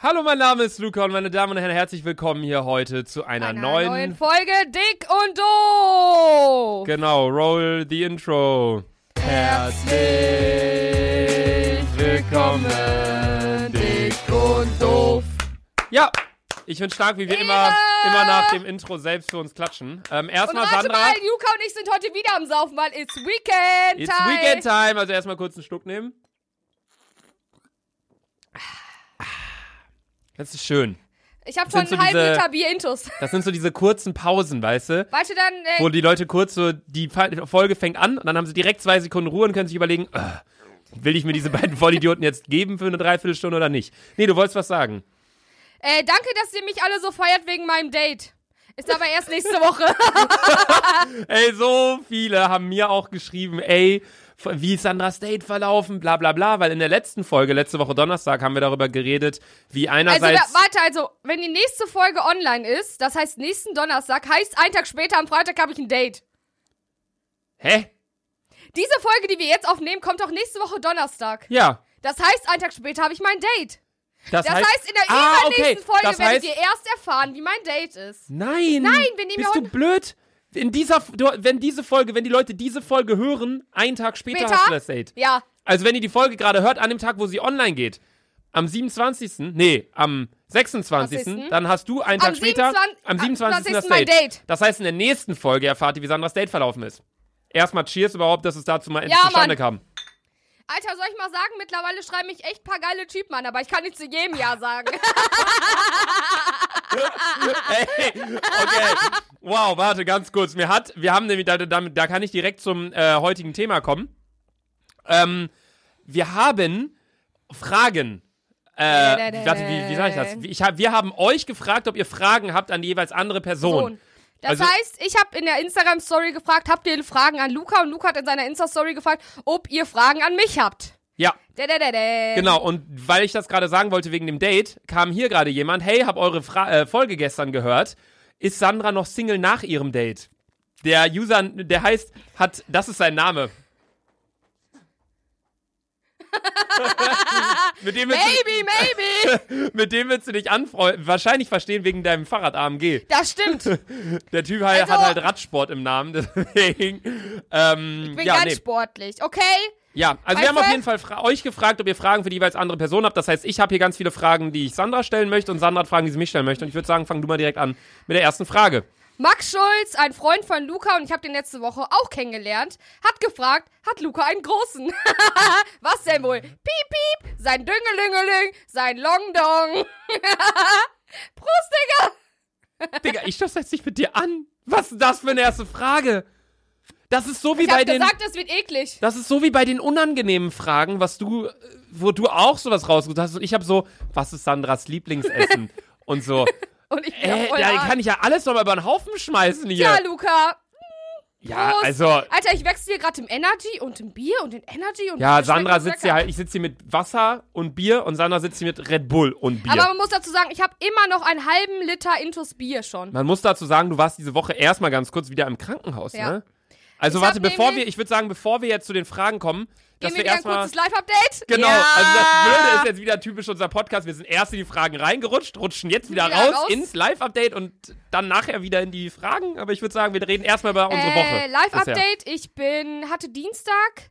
Hallo, mein Name ist Luca und meine Damen und Herren, herzlich willkommen hier heute zu einer, Einer neuen, neuen Folge Dick und Doof. Genau, roll the intro. Herzlich willkommen, Dick und Doof. Ja, ich bin stark, wie wir immer, immer nach dem Intro selbst für uns klatschen. Ähm, erstmal warte Sandra. mal, Luca und ich sind heute wieder am Saufen, weil it's Weekend It's Time. Weekend Time. Also erstmal kurz einen Schluck nehmen. Das ist schön. Ich habe schon einen so halben diese- Liter Bier intus. Das sind so diese kurzen Pausen, weißt du? Warte dann, äh, Wo die Leute kurz so, die Folge fängt an und dann haben sie direkt zwei Sekunden Ruhe und können sich überlegen, äh, will ich mir diese beiden Vollidioten jetzt geben für eine Dreiviertelstunde oder nicht? Nee, du wolltest was sagen. äh, danke, dass ihr mich alle so feiert wegen meinem Date. Ist aber erst nächste Woche. Ey, so viele haben mir auch geschrieben, ey, wie ist Sandras Date verlaufen, bla bla bla, weil in der letzten Folge, letzte Woche Donnerstag, haben wir darüber geredet, wie Also, einerseits... da, warte, also, wenn die nächste Folge online ist, das heißt nächsten Donnerstag, heißt einen Tag später, am Freitag habe ich ein Date. hä? Diese Folge, die wir jetzt aufnehmen, kommt auch nächste Woche Donnerstag. Ja. Das heißt, einen Tag später habe ich mein Date. Das, Das heißt, in der Ah, übernächsten okay. Folge das werdet heißt, ihr erst erfahren, wie mein Date ist. Nein! Nein, wir nehmen Bist du blöd? In dieser, wenn diese Folge, wenn die Leute diese Folge hören, einen Tag später, Später? hast du das Date. Ja. Also wenn ihr die Folge gerade hört, an dem Tag, wo sie online geht, am 27., nee, am 26., 20.. dann hast du einen Tag Am später, 27. am 27. das Date. Date. Das heißt, in der nächsten Folge erfahrt ihr, wie Sandras Date verlaufen ist. Erstmal Cheers überhaupt, dass es dazu mal endlich Ja, zustande Mann. kam. Alter, soll ich mal sagen, mittlerweile schreiben mich echt paar geile Typen an, aber ich kann nicht zu jedem Ja sagen. Ey, okay. Wow, warte, ganz kurz. Mir hat, wir haben nämlich, da, da, da kann ich direkt zum äh, heutigen Thema kommen. Ähm, wir haben Fragen. Äh, warte, wie, wie sag ich das? Ich hab, wir haben euch gefragt, ob ihr Fragen habt an die jeweils andere Person. Sohn. Das Also- heißt, ich habe in der Instagram-Story gefragt, habt ihr Fragen an Luca? Und Luca hat in seiner Insta-Story gefragt, ob ihr Fragen an mich habt. Ja, Dä-dä-dä-dä. genau. Und weil ich das gerade sagen wollte wegen dem Date, kam hier gerade jemand, hey, hab eure Fra äh, Folge gestern gehört. Ist Sandra noch Single nach ihrem Date? Der User, der heißt, hat, das ist sein Name. mit, dem Maybe, maybe. du, mit dem willst du dich anfreunden. Wahrscheinlich verstehen wegen deinem Fahrrad AMG. Das stimmt. Der Typ halt, Also- hat halt Radsport im Namen, deswegen. Ähm, Ich bin ja, ganz nee. sportlich, okay? Ja, also Weißt wir haben auf jeden Fall euch gefragt, ob ihr Fragen für die jeweils andere Person habt. Das heißt, ich habe hier ganz viele Fragen, die ich Sandra stellen möchte und Sandra hat Fragen, die sie mich stellen möchte. Und ich würde sagen, fang du mal direkt an mit der ersten Frage. Max Schulz, ein Freund von Luca, und ich habe den letzte Woche auch kennengelernt, hat gefragt, hat Luca einen großen? Was denn wohl? Piep, piep, sein Düngelüngeling, sein Longdong. Prost, Digga. Digga, ich stoß jetzt nicht mit dir an. Was ist das für eine erste Frage? Das ist so wie Ich bei den. gesagt, es wird eklig. Das ist so wie bei den unangenehmen Fragen, was du, wo du auch sowas rausgesucht hast. Und ich habe so, was ist Sandras Lieblingsessen? und so, Und ich bin äh, da kann ich ja alles nochmal über den Haufen schmeißen hier. Ja, Luca. Ja, Prost. also, Alter, ich wechsle hier gerade im Energy und im Bier und in Energy und Ja, Sandra sitzt hier halt, ich sitze hier mit Wasser und Bier und Sandra sitzt hier mit Red Bull und Bier. Aber man muss dazu sagen, ich habe immer noch einen halben Liter Intus Bier schon. man muss dazu sagen, du warst diese Woche erstmal ganz kurz wieder im Krankenhaus, Ja. ne? Also Ich warte, bevor wir, ich würde sagen, bevor wir jetzt zu den Fragen kommen, Gehen wir wieder ein kurzes Live-Update? Genau, ja. also das Blöde ist jetzt wieder typisch unser Podcast. Wir sind erst in die Fragen reingerutscht, rutschen jetzt wieder, Wieder raus, raus. ins Live-Update und dann nachher wieder in die Fragen. Aber ich würde sagen, wir reden erstmal über unsere Woche. Äh, bisher. Live-Update, ich bin, hatte Dienstag.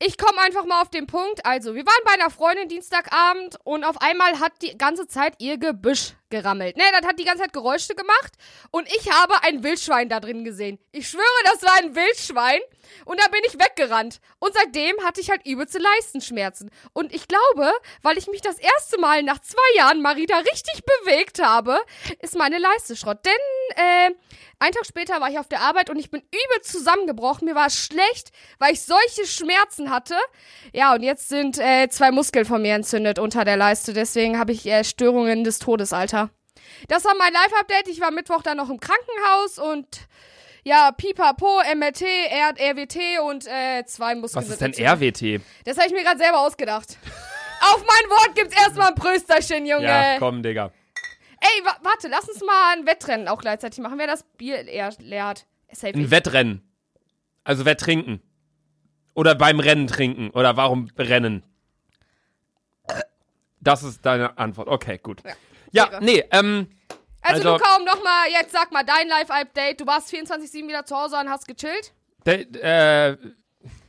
Ich komme einfach mal auf den Punkt. Also, wir waren bei einer Freundin Dienstagabend und auf einmal hat die ganze Zeit ihr Gebüsch gerammelt. Ne, das hat die ganze Zeit Geräusche gemacht und ich habe ein Wildschwein da drin gesehen. Ich schwöre, das war ein Wildschwein und da bin ich weggerannt. Und seitdem hatte ich halt übelste Leistenschmerzen. Und ich glaube, weil ich mich das erste Mal nach zwei Jahren Marita richtig bewegt habe, ist meine Leiste Schrott. Denn, äh, einen Tag später war ich auf der Arbeit und ich bin übel zusammengebrochen. Mir war es schlecht, weil ich solche Schmerzen hatte. Ja, und jetzt sind äh, zwei Muskeln von mir entzündet unter der Leiste. Deswegen habe ich äh, Störungen des Todes, Alter. Das war mein Live-Update. Ich war Mittwoch dann noch im Krankenhaus und ja, Pipapo, MRT, R RWT und äh, zwei Muskeln. Was ist denn. RWT? Das habe ich mir gerade selber ausgedacht. Auf mein Wort gibt's erstmal ein Prösterchen, Junge. Ja, komm, Digga. Ey, wa warte, lass uns mal ein Wettrennen auch gleichzeitig machen, wer das Bier leer, leer hat. Safe Ein ich. Wettrennen. Also Wetttrinken. Oder beim Rennen trinken. Oder warum Rennen? Das ist deine Antwort. Okay, gut. Ja, wäre. nee, ähm, Also, Also- Luca, um nochmal, jetzt sag mal dein Live-Update. Du warst 24-7 wieder zu Hause und hast gechillt? de, äh,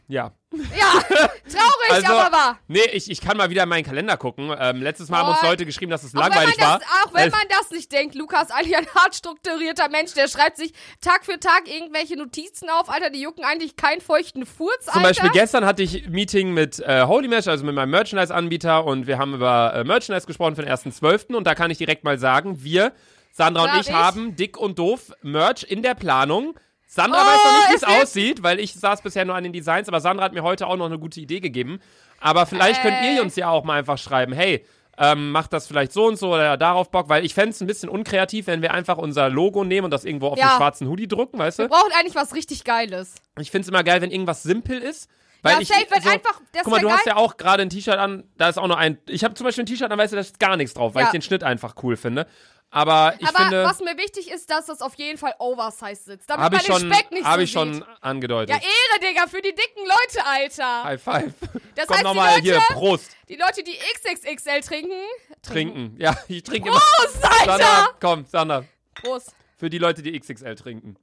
ja. Ja, traurig, Also, aber wahr. Nee, ich, ich kann mal wieder in meinen Kalender gucken. Ähm, letztes Mal haben Boah. uns Leute geschrieben, dass es langweilig war. das, auch wenn Äh, man das nicht denkt, Lukas eigentlich ein hart strukturierter Mensch. Der schreibt sich Tag für Tag irgendwelche Notizen auf. Alter, die jucken eigentlich keinen feuchten Furz, Zum Alter. Beispiel gestern hatte ich ein Meeting mit äh, Holy Mesh, also mit meinem Merchandise-Anbieter und wir haben über äh, Merchandise gesprochen für den 1.12. und da kann ich direkt mal sagen, wir, Sandra und ich, ich. haben dick und doof Merch in der Planung. Sandra Oh, weiß noch nicht, wie es aussieht, weil ich saß bisher nur an den Designs, aber Sandra hat mir heute auch noch eine gute Idee gegeben. Aber vielleicht könnt Ey. ihr uns ja auch mal einfach schreiben, hey, ähm, macht das vielleicht so und so oder darauf Bock, weil ich fände es ein bisschen unkreativ, wenn wir einfach unser Logo nehmen und das irgendwo auf Ja. einen schwarzen Hoodie drucken, weißt Wir du? brauchen eigentlich was richtig Geiles. Ich finde es immer geil, wenn irgendwas simpel ist. Weil Ja, ich, safe, wenn einfach- das Guck mal, du hast geil. ja auch gerade ein T-Shirt an, da ist auch noch ein. Ich habe zum Beispiel ein T-Shirt an, weißt du, da ist gar nichts drauf, weil Ja. ich den Schnitt einfach cool finde. Aber ich Aber finde, was mir wichtig ist, dass das auf jeden Fall oversized sitzt. Damit habe man ich schon, den Speck nicht hab so ich schon sieht. angedeutet. Ja, Ehre, Digga, für die dicken Leute, Alter. High five. Das Komm heißt, die nochmal Leute- hier, Prost. Die Leute, die XXXL trinken. Trinken. Ja, ich trinke immer. Prost, Alter! Sandra, komm, Sandra. Prost. Für die Leute, die XXL trinken.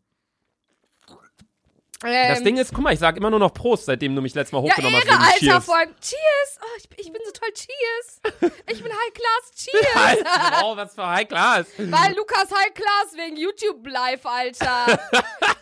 Ähm, Das Ding ist, guck mal, ich sag immer nur noch Prost, seitdem du mich letztes Mal ja, hochgenommen Ehre, hast. Alter, Cheers. vor allem. Cheers. Oh, ich, ich bin so toll. Cheers. Ich bin High Class. Cheers. Halt, wow, was für High Class. Weil Lukas High Class wegen YouTube Live, Alter.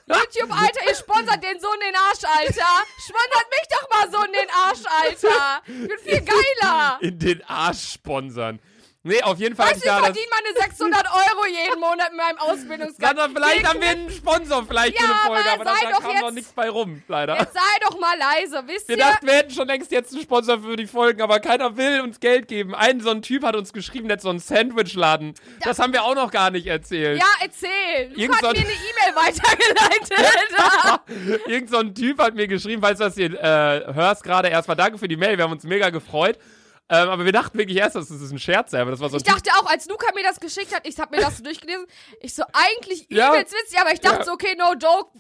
YouTube, Alter, ihr sponsert den Sohn in den Arsch, Alter. Sponsert mich doch mal so in den Arsch, Alter. Ich bin viel geiler. In den Arsch sponsern. Nee, auf jeden Fall. Weißt du, ich das- verdiene meine 600 Euro jeden Monat mit meinem Ausbildungsgeld. Sandra, vielleicht haben wir einen Sponsor vielleicht Ja, für eine Folge, aber aber, da kam jetzt- noch nichts bei rum, leider. Jetzt sei doch mal leise, wisst wir ihr? dachten, wir hätten schon längst jetzt einen Sponsor für die Folgen, aber keiner will uns Geld geben. Ein so ein Typ hat uns geschrieben, der hat so einen Sandwichladen. Das haben wir auch noch gar nicht erzählt. Ja, erzähl. Luca Irgend so mir eine E-Mail weitergeleitet. Irgend so ein Typ hat mir geschrieben, falls du das hier äh, hörst gerade, erstmal danke für die Mail, wir haben uns mega gefreut. Ähm, aber wir dachten wirklich erst, dass es ein Scherz sei, aber das war so ich dachte auch, als Luca mir das geschickt hat, ich hab mir das so durchgelesen, ich so, eigentlich Ja. übelst witzig, aber ich dachte Ja. so, okay, no joke,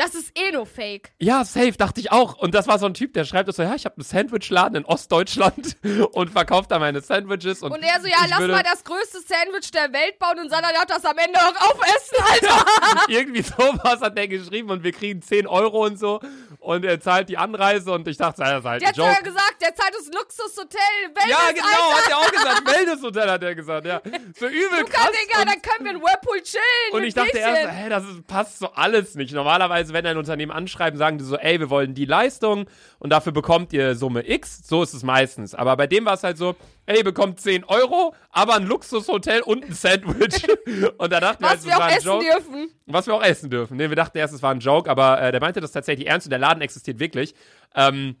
das ist eh nur fake. Ja, safe, dachte ich auch. Und das war so ein Typ, der schreibt so, ja, ich habe einen Sandwichladen in Ostdeutschland und verkauft da meine Sandwiches. Und, Und er so, ja, lass mal das größte Sandwich der Welt bauen und Sandra darf das am Ende auch aufessen, Alter. Irgendwie sowas hat der geschrieben und wir kriegen 10 Euro und so. Und er zahlt die Anreise und ich dachte, das ist halt Der hat Joke. gesagt, der zahlt uns Luxushotel, Wellness, Ja, genau, Alter. hat er auch gesagt. Wellnesshotel hat er gesagt, ja. So übel Luca, krass. Digga, dann können wir in Whirlpool chillen. und ich dachte Bierchen. erst, hä, das ist, passt so alles nicht. Normalerweise, wenn ein Unternehmen anschreiben, sagen die so, ey, wir wollen die Leistung und dafür bekommt ihr Summe X. So ist es meistens. Aber bei dem war es halt so, ey, ihr bekommt 10 Euro, aber ein Luxushotel und ein Sandwich. und da dachten wir, halt, wir auch war ein essen Joke. dürfen. Was wir auch essen dürfen. Nee, wir dachten erst, es war ein Joke, aber äh, der meinte das tatsächlich ernst und der Laden existiert wirklich. Ähm,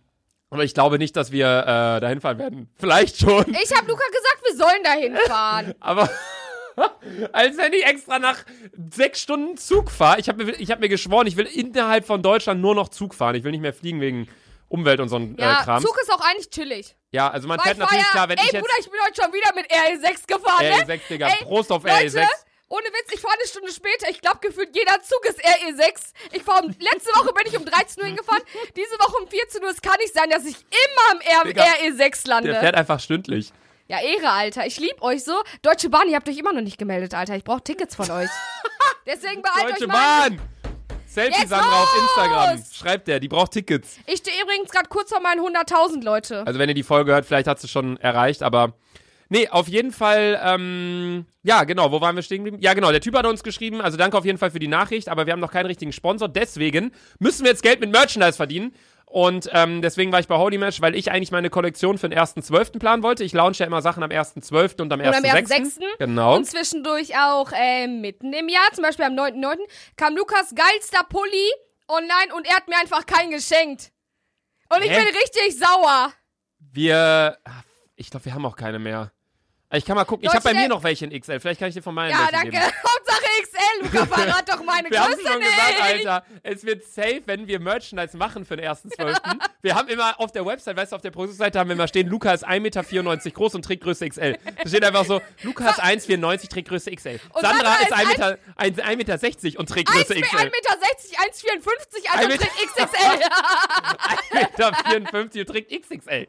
aber ich glaube nicht, dass wir äh, dahin fahren werden. Vielleicht schon. Ich hab Luca gesagt, wir sollen dahin fahren. Aber als wenn ich extra nach sechs Stunden Zug fahre. Ich habe mir, ich hab mir geschworen, ich will innerhalb von Deutschland nur noch Zug fahren. Ich will nicht mehr fliegen wegen Umwelt und so ein äh, Ja, Kram. Zug ist auch eigentlich chillig. Ja, also man Weil fährt natürlich ja, klar, wenn ey, ich jetzt. Bruder, ich bin heute schon wieder mit RE6 gefahren, ne? RE6, Digga. Ey, Prost auf Leute, RE6. Ohne Witz, ich fahre eine Stunde später. Ich glaube, gefühlt jeder Zug ist RE6. Ich fahr um, letzte Woche bin ich um 13 Uhr hingefahren. Diese Woche um 14 Uhr. Es kann nicht sein, dass ich immer im R Digga, RE6 lande. Der fährt einfach stündlich. Ja, Ehre, Alter. Ich lieb euch so. Deutsche Bahn, ihr habt euch immer noch nicht gemeldet, Alter. Ich brauche Tickets von euch. Deswegen beeilt Deutsche euch mal. Bahn! Selfie Jetzt Sandra auf! Instagram. Schreibt der, die braucht Tickets. Ich stehe übrigens gerade kurz vor meinen 100.000, Leute. Also wenn ihr die Folge hört, vielleicht hat sie schon erreicht, aber nee, auf jeden Fall, ähm, ja, genau, wo waren wir stehen geblieben? Ja, genau, der Typ hat uns geschrieben, also danke auf jeden Fall für die Nachricht, aber wir haben noch keinen richtigen Sponsor, deswegen müssen wir jetzt Geld mit Merchandise verdienen. Und ähm, deswegen war ich bei Holy Mesh, weil ich eigentlich meine Kollektion für den 1.12. planen wollte. Ich launche ja immer Sachen am 1.12. und am Und am 1.6. 1.6. Genau. Und zwischendurch auch ähm, mitten im Jahr, zum Beispiel am 9.9. kam Lukas geilster Pulli online und er hat mir einfach keinen geschenkt. Und ich Hä? bin richtig sauer. Wir, ach, ich glaube, wir haben auch keine mehr. Ich kann mal gucken. Ich Leute, habe bei mir noch welche in XL. Vielleicht kann ich dir von meinen Ja, danke. geben. Hauptsache XL, Luca, verrat doch meine Wir haben Größe schon nicht. gesagt, Alter, es wird safe, wenn wir Merchandise machen für den 1.12. Wir haben immer auf der Website, weißt du, auf der Produktionsseite haben wir immer stehen, Luca ist 1,94 Meter groß und trägt Größe XL. Da steht einfach so, Luca ist 1,94 trägt Größe XL. Und Sandra ist ist 1,60 Meter, 1, 1 Meter 60 und trägt 1,60 Größe Meter, XL. 1,54 also Ein Meter- trägt XXL. 1,54 Meter und trägt XXL.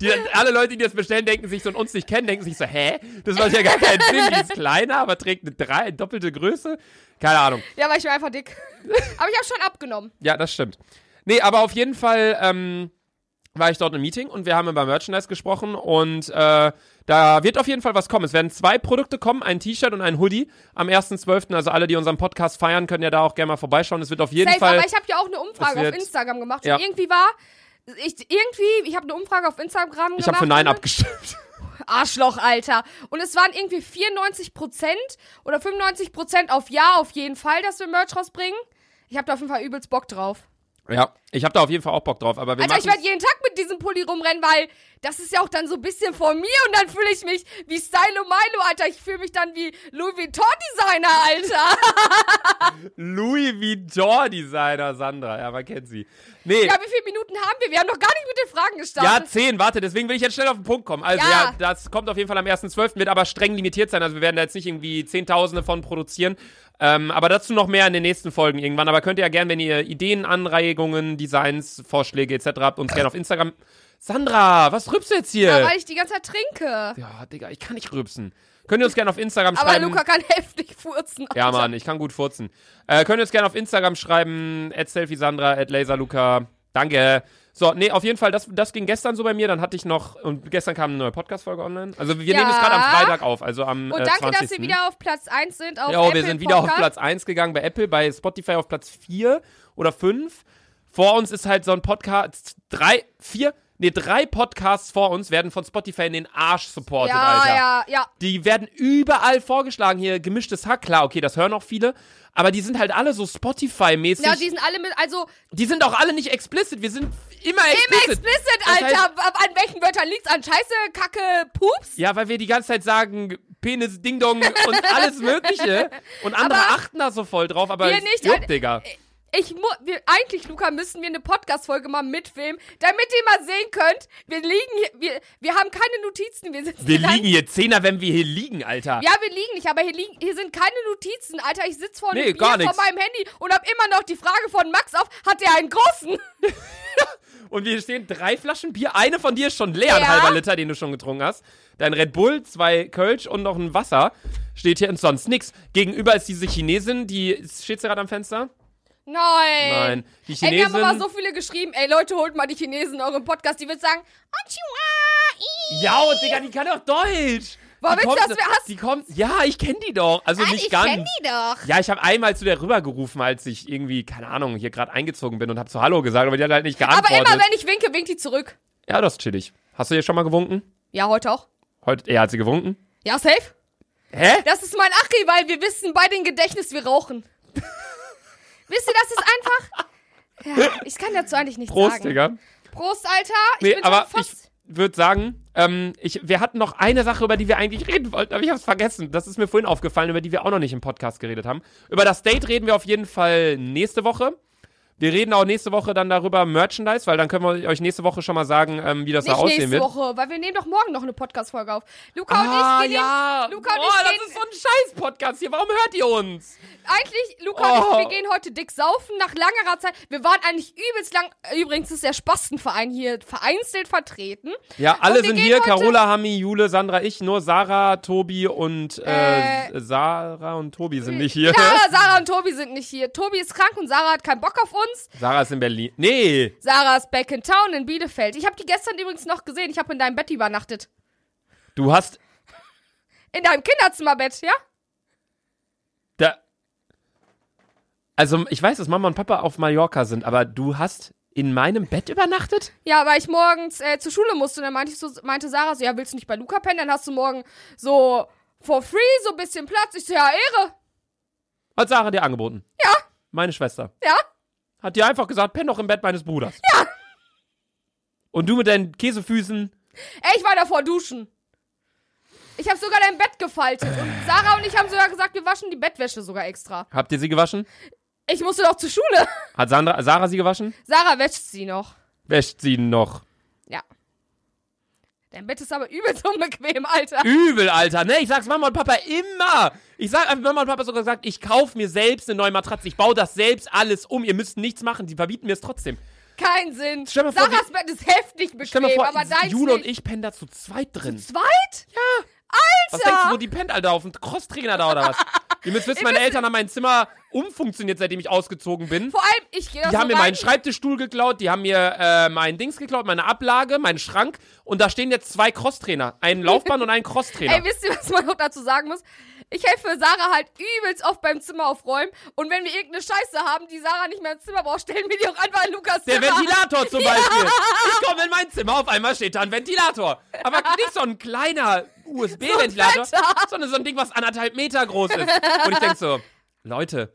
Die, alle Leute, die das bestellen, denken sich so und uns nicht kennen, denken sich so, hä? Das macht ja gar keinen Sinn. Die ist kleiner, aber trägt eine drei, doppelte Größe. Keine Ahnung. ja, aber ich bin einfach dick. Aber ich habe schon abgenommen. Ja, das stimmt. Nee, aber auf jeden Fall ähm, war ich dort im Meeting und wir haben über Merchandise gesprochen und äh, da wird auf jeden Fall was kommen. Es werden zwei Produkte kommen, ein T-Shirt und ein Hoodie am 1.12. Also alle, die unseren Podcast feiern, können ja da auch gerne mal vorbeischauen. Es wird auf jeden Safe, Fall... aber ich habe ja auch eine Umfrage wird- auf Instagram gemacht. Ja. Und irgendwie war. Ich, irgendwie, ich habe eine Umfrage auf Instagram gemacht. Ich habe für Nein abgestimmt. Arschloch, Alter. Und es waren irgendwie 94% oder 95% auf Ja auf jeden Fall, dass wir Merch rausbringen. Ich habe da auf jeden Fall übelst Bock drauf. Ja, ich habe da auf jeden Fall auch Bock drauf. Aber wir Alter, ich werde jeden Tag mit diesem Pulli rumrennen, weil das ist ja auch dann so ein bisschen von mir und dann fühle ich mich wie Stylo Milo, Alter. Ich fühle mich dann wie Louis Vuitton Designer, Alter. Louis Vuitton Designer Sandra. Ja, man kennt sie. Nee. Ja, wie viele Minuten haben wir? Wir haben noch gar nicht mit den Fragen Ja, gestartet. zehn, warte, deswegen will ich jetzt schnell auf den Punkt kommen. Also ja, Ja. das kommt auf jeden Fall am 1.12., wird aber streng limitiert sein. Also wir werden da jetzt nicht irgendwie Zehntausende von produzieren. Ähm, aber dazu noch mehr in den nächsten Folgen irgendwann. Aber könnt ihr ja gerne, wenn ihr Ideen, Anregungen, Designs, Vorschläge etc. habt, uns gerne auf Instagram. Sandra, was rübst du jetzt hier? Ja, weil ich die ganze Zeit trinke. ja, Digga, ich kann nicht rübsen. Könnt ihr uns gerne auf Instagram Aber schreiben. Luca kann heftig furzen. Ja, Alter. Mann, ich kann gut furzen. Äh, könnt ihr uns gerne auf Instagram schreiben, at selfiesandra, at laserluca. Danke. So, nee, auf jeden Fall, das, das ging gestern so bei mir. Dann hatte ich noch, und gestern kam eine neue Podcast-Folge online. Also wir Ja. nehmen es gerade am Freitag auf, also am Und äh, danke, 20. dass wir wieder auf Platz 1 sind. Auf Ja, Apple wir sind wieder auf Podcast. Platz 1 gegangen bei Apple, bei Spotify auf Platz 4 oder 5. Vor uns ist halt so ein Podcast, drei, vier, nee, drei Podcasts vor uns werden von Spotify in den Arsch supported, Ja, Alter. ja, ja. Die werden überall vorgeschlagen. Hier gemischtes Hack, klar, okay, das hören auch viele. Aber die sind halt alle so Spotify-mäßig. Ja, die sind alle mit, also die sind auch alle nicht explicit. Wir sind immer im explicit. explicit, Das Alter. heißt- an welchen Wörtern liegt's? An Scheiße, Kacke, Pups? Ja, weil wir die ganze Zeit sagen, Penis, Ding Dong und alles Mögliche. Und andere Aber achten da so voll drauf, aber wir nicht, juckt. Digga. Ich mu wir, eigentlich, Luca, müssen wir eine Podcast-Folge mal mitfilmen, damit ihr mal sehen könnt, wir liegen hier, wir, wir haben keine Notizen, wir sitzen Wir hier liegen hier Zehner, wenn wir hier liegen, Alter. Ja, wir liegen nicht, aber hier, liegen, hier sind keine Notizen, Alter. Ich sitze vor, Nee, vor meinem Handy und hab immer noch die Frage von Max auf, hat er einen großen? Und wir stehen drei Flaschen Bier. Eine von dir ist schon leer, ein Ja. halber Liter, den du schon getrunken hast. Dein Red Bull, zwei Kölsch und noch ein Wasser. Steht hier und sonst nix. Gegenüber ist diese Chinesin, die. Steht sie gerade am Fenster? Nein. Nein. Die Ey, wir haben aber so viele geschrieben. Ey, Leute, holt mal die Chinesen in euren Podcast. Die wird sagen, Konnichiwa, ja, und Digga, die kann doch Deutsch. Die willst du, wir hast? Die kommt. Ja, ich kenne die doch. Also Nein, nicht ich ganz. kenn die doch. Ja, ich habe einmal zu der rübergerufen, als ich irgendwie, keine Ahnung, hier gerade eingezogen bin und habe zu Hallo gesagt, aber die hat halt nicht Aber geantwortet. immer, wenn ich winke, winkt die zurück. ja, das ist chillig. Hast du ihr schon mal gewunken? Ja, heute auch. Heute, ja, hat sie gewunken? Ja, safe. Hä? Das ist mein Achi, weil wir wissen bei den Gedächtnis, wir rauchen. Wisst ihr, das ist einfach... Ja, ich kann dazu eigentlich nichts Prost, sagen. Digga. Prost, Alter. Ich Nee, bin aber fast... ich würde sagen, ähm, ich, wir hatten noch eine Sache, über die wir eigentlich reden wollten, aber ich habe es vergessen. Das ist mir vorhin aufgefallen, über die wir auch noch nicht im Podcast geredet haben. Über das Date reden wir auf jeden Fall nächste Woche. Wir reden auch nächste Woche dann darüber Merchandise, weil dann können wir euch nächste Woche schon mal sagen, ähm, wie das da Nicht aussehen nächste wird. Woche, weil wir nehmen doch morgen noch eine Podcast-Folge auf. Luca Ah, und ich, wir ja. nehmen, Luca und Boah, ich das gehen, ist so ein Scheiß-Podcast hier. Warum hört ihr uns? eigentlich, Luca Oh. und ich, wir gehen heute dick saufen, nach langerer Zeit. Wir waren eigentlich übelst lang, übrigens ist der Spastenverein hier vereinzelt vertreten. Ja, alle Und sind gehen hier. Carola, Hami, Jule, Sandra, ich. Nur Sarah, Tobi und äh, Äh, Sarah und Tobi sind nicht hier. Ja, Sarah und Tobi sind nicht hier. Tobi ist krank und Sarah hat keinen Bock auf uns. Sarah ist in Berlin. Nee. Sarah ist back in town in Bielefeld. Ich habe die gestern übrigens noch gesehen. Ich habe in deinem Bett übernachtet. Du hast In deinem Kinderzimmerbett, ja? da. Also, ich weiß, dass Mama und Papa auf Mallorca sind, aber du hast in meinem Bett übernachtet? Ja, weil ich morgens äh, zur Schule musste. Und dann meinte, so, meinte Sarah so, ja, willst du nicht bei Luca pennen? Dann hast du morgen so for free so ein bisschen Platz. Ich so, ja, Ehre. Hat Sarah dir angeboten? Ja. Meine Schwester. Ja. Hat dir einfach gesagt, penn doch im Bett meines Bruders. Ja. Und du mit deinen Käsefüßen. Ey, ich war davor duschen. Ich habe sogar dein Bett gefaltet. Und Sarah und ich haben sogar gesagt, wir waschen die Bettwäsche sogar extra. Habt ihr sie gewaschen? Ich musste doch zur Schule. Hat Sandra, Sarah sie gewaschen? Sarah wäscht sie noch. Wäscht sie noch. Ja. Dein Bett ist aber übelst unbequem, Alter. Übel, Alter. Ne, ich sag's Mama und Papa immer. Ich sag einfach, Mama und Papa sogar gesagt, ich kauf mir selbst eine neue Matratze. Ich baue das selbst alles um. Ihr müsst nichts machen. Die verbieten mir es trotzdem. Kein Sinn. Stell mal vor, Sarahs Bett ist heftig bequem, mal vor, aber deins Jule und ich pennen da zu zweit drin. Zweit? Was denkst du, wo die pennt, Alter? Auf dem Crosstrainer da oder was? Ihr müsst wissen, meine Eltern haben mein Zimmer umfunktioniert, seitdem ich ausgezogen bin. Vor allem, ich gehe Die so haben mir rein. meinen Schreibtischstuhl geklaut, die haben mir äh, meinen Dings geklaut, meine Ablage, meinen Schrank und da stehen jetzt zwei Crosstrainer. Einen Laufbahn und einen Crosstrainer. Ey, wisst ihr, was man noch dazu sagen muss? Ich helfe Sarah halt übelst oft beim Zimmer aufräumen. Und wenn wir irgendeine Scheiße haben, die Sarah nicht mehr ins Zimmer braucht, stellen wir die auch einfach in Lukas Der Zimmer. Ventilator zum Beispiel. Ich komme in mein Zimmer, auf einmal steht da ein Ventilator. Aber nicht so ein kleiner USB-Ventilator, So sondern so ein Ding, was anderthalb Meter groß ist. Und ich denke so, Leute,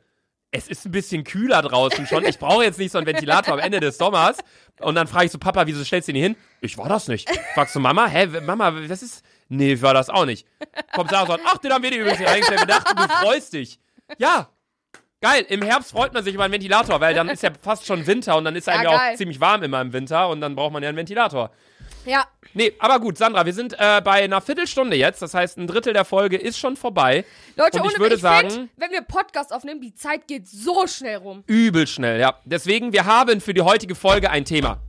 es ist ein bisschen kühler draußen schon. Ich brauche jetzt nicht so einen Ventilator am Ende des Sommers. Und dann frage ich so, Papa, wieso stellst du den hier hin? Ich war das nicht. Fragst du Mama, hä, Mama, was ist? Nee, war das auch nicht. Kommt Sarah sagt, ach, den haben wir dir übrigens hier reingestellt. Wir dachten, du freust dich. Ja, Geil, im Herbst freut man sich über einen Ventilator, weil dann ist ja fast schon Winter und dann ist einem Ja, ja, geil. auch ziemlich warm immer im Winter und dann braucht man ja einen Ventilator. Ja, Nee, aber gut, Sandra, wir sind äh, bei einer Viertelstunde jetzt, das heißt, ein Drittel der Folge ist schon vorbei. Leute, Und ich ohne würde ich sagen- find, wenn wir Podcast aufnehmen, die Zeit geht so schnell rum. Übel schnell, ja. Deswegen, wir haben für die heutige Folge ein Thema.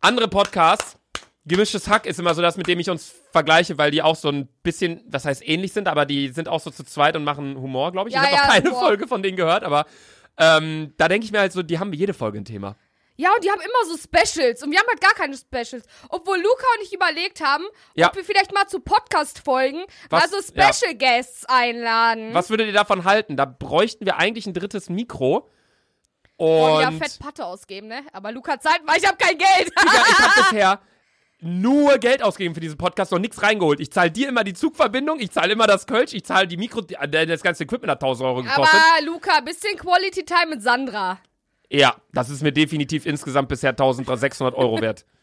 Andere Podcasts, gemischtes Hack ist immer so das, mit dem ich uns vergleiche, weil die auch so ein bisschen, was heißt ähnlich sind, aber die sind auch so zu zweit und machen Humor, glaube ich. Ja, ich habe ja, noch keine Humor. Folge von denen gehört, aber ähm, da denke ich mir halt so, die haben jede Folge ein Thema. Ja, und die haben immer so Specials. Und wir haben halt gar keine Specials. Obwohl Luca und ich überlegt haben, Ja. ob wir vielleicht mal zu Podcast-Folgen mal so Special Guests einladen. Was würdet ihr davon halten? Da bräuchten wir eigentlich ein drittes Mikro. Und Und ja, fett Patte ausgeben, ne? Aber Luca zahlt, weil ich habe kein Geld. Digga, ich habe bisher nur Geld ausgegeben für diesen Podcast, noch nichts reingeholt. Ich zahle dir immer die Zugverbindung, ich zahle immer das Kölsch, ich zahle die Mikro, äh, das ganze Equipment hat 1000 Euro gekostet. Aber Luca, bisschen Quality Time mit Sandra. ja, das ist mir definitiv insgesamt bisher 1600 Euro wert.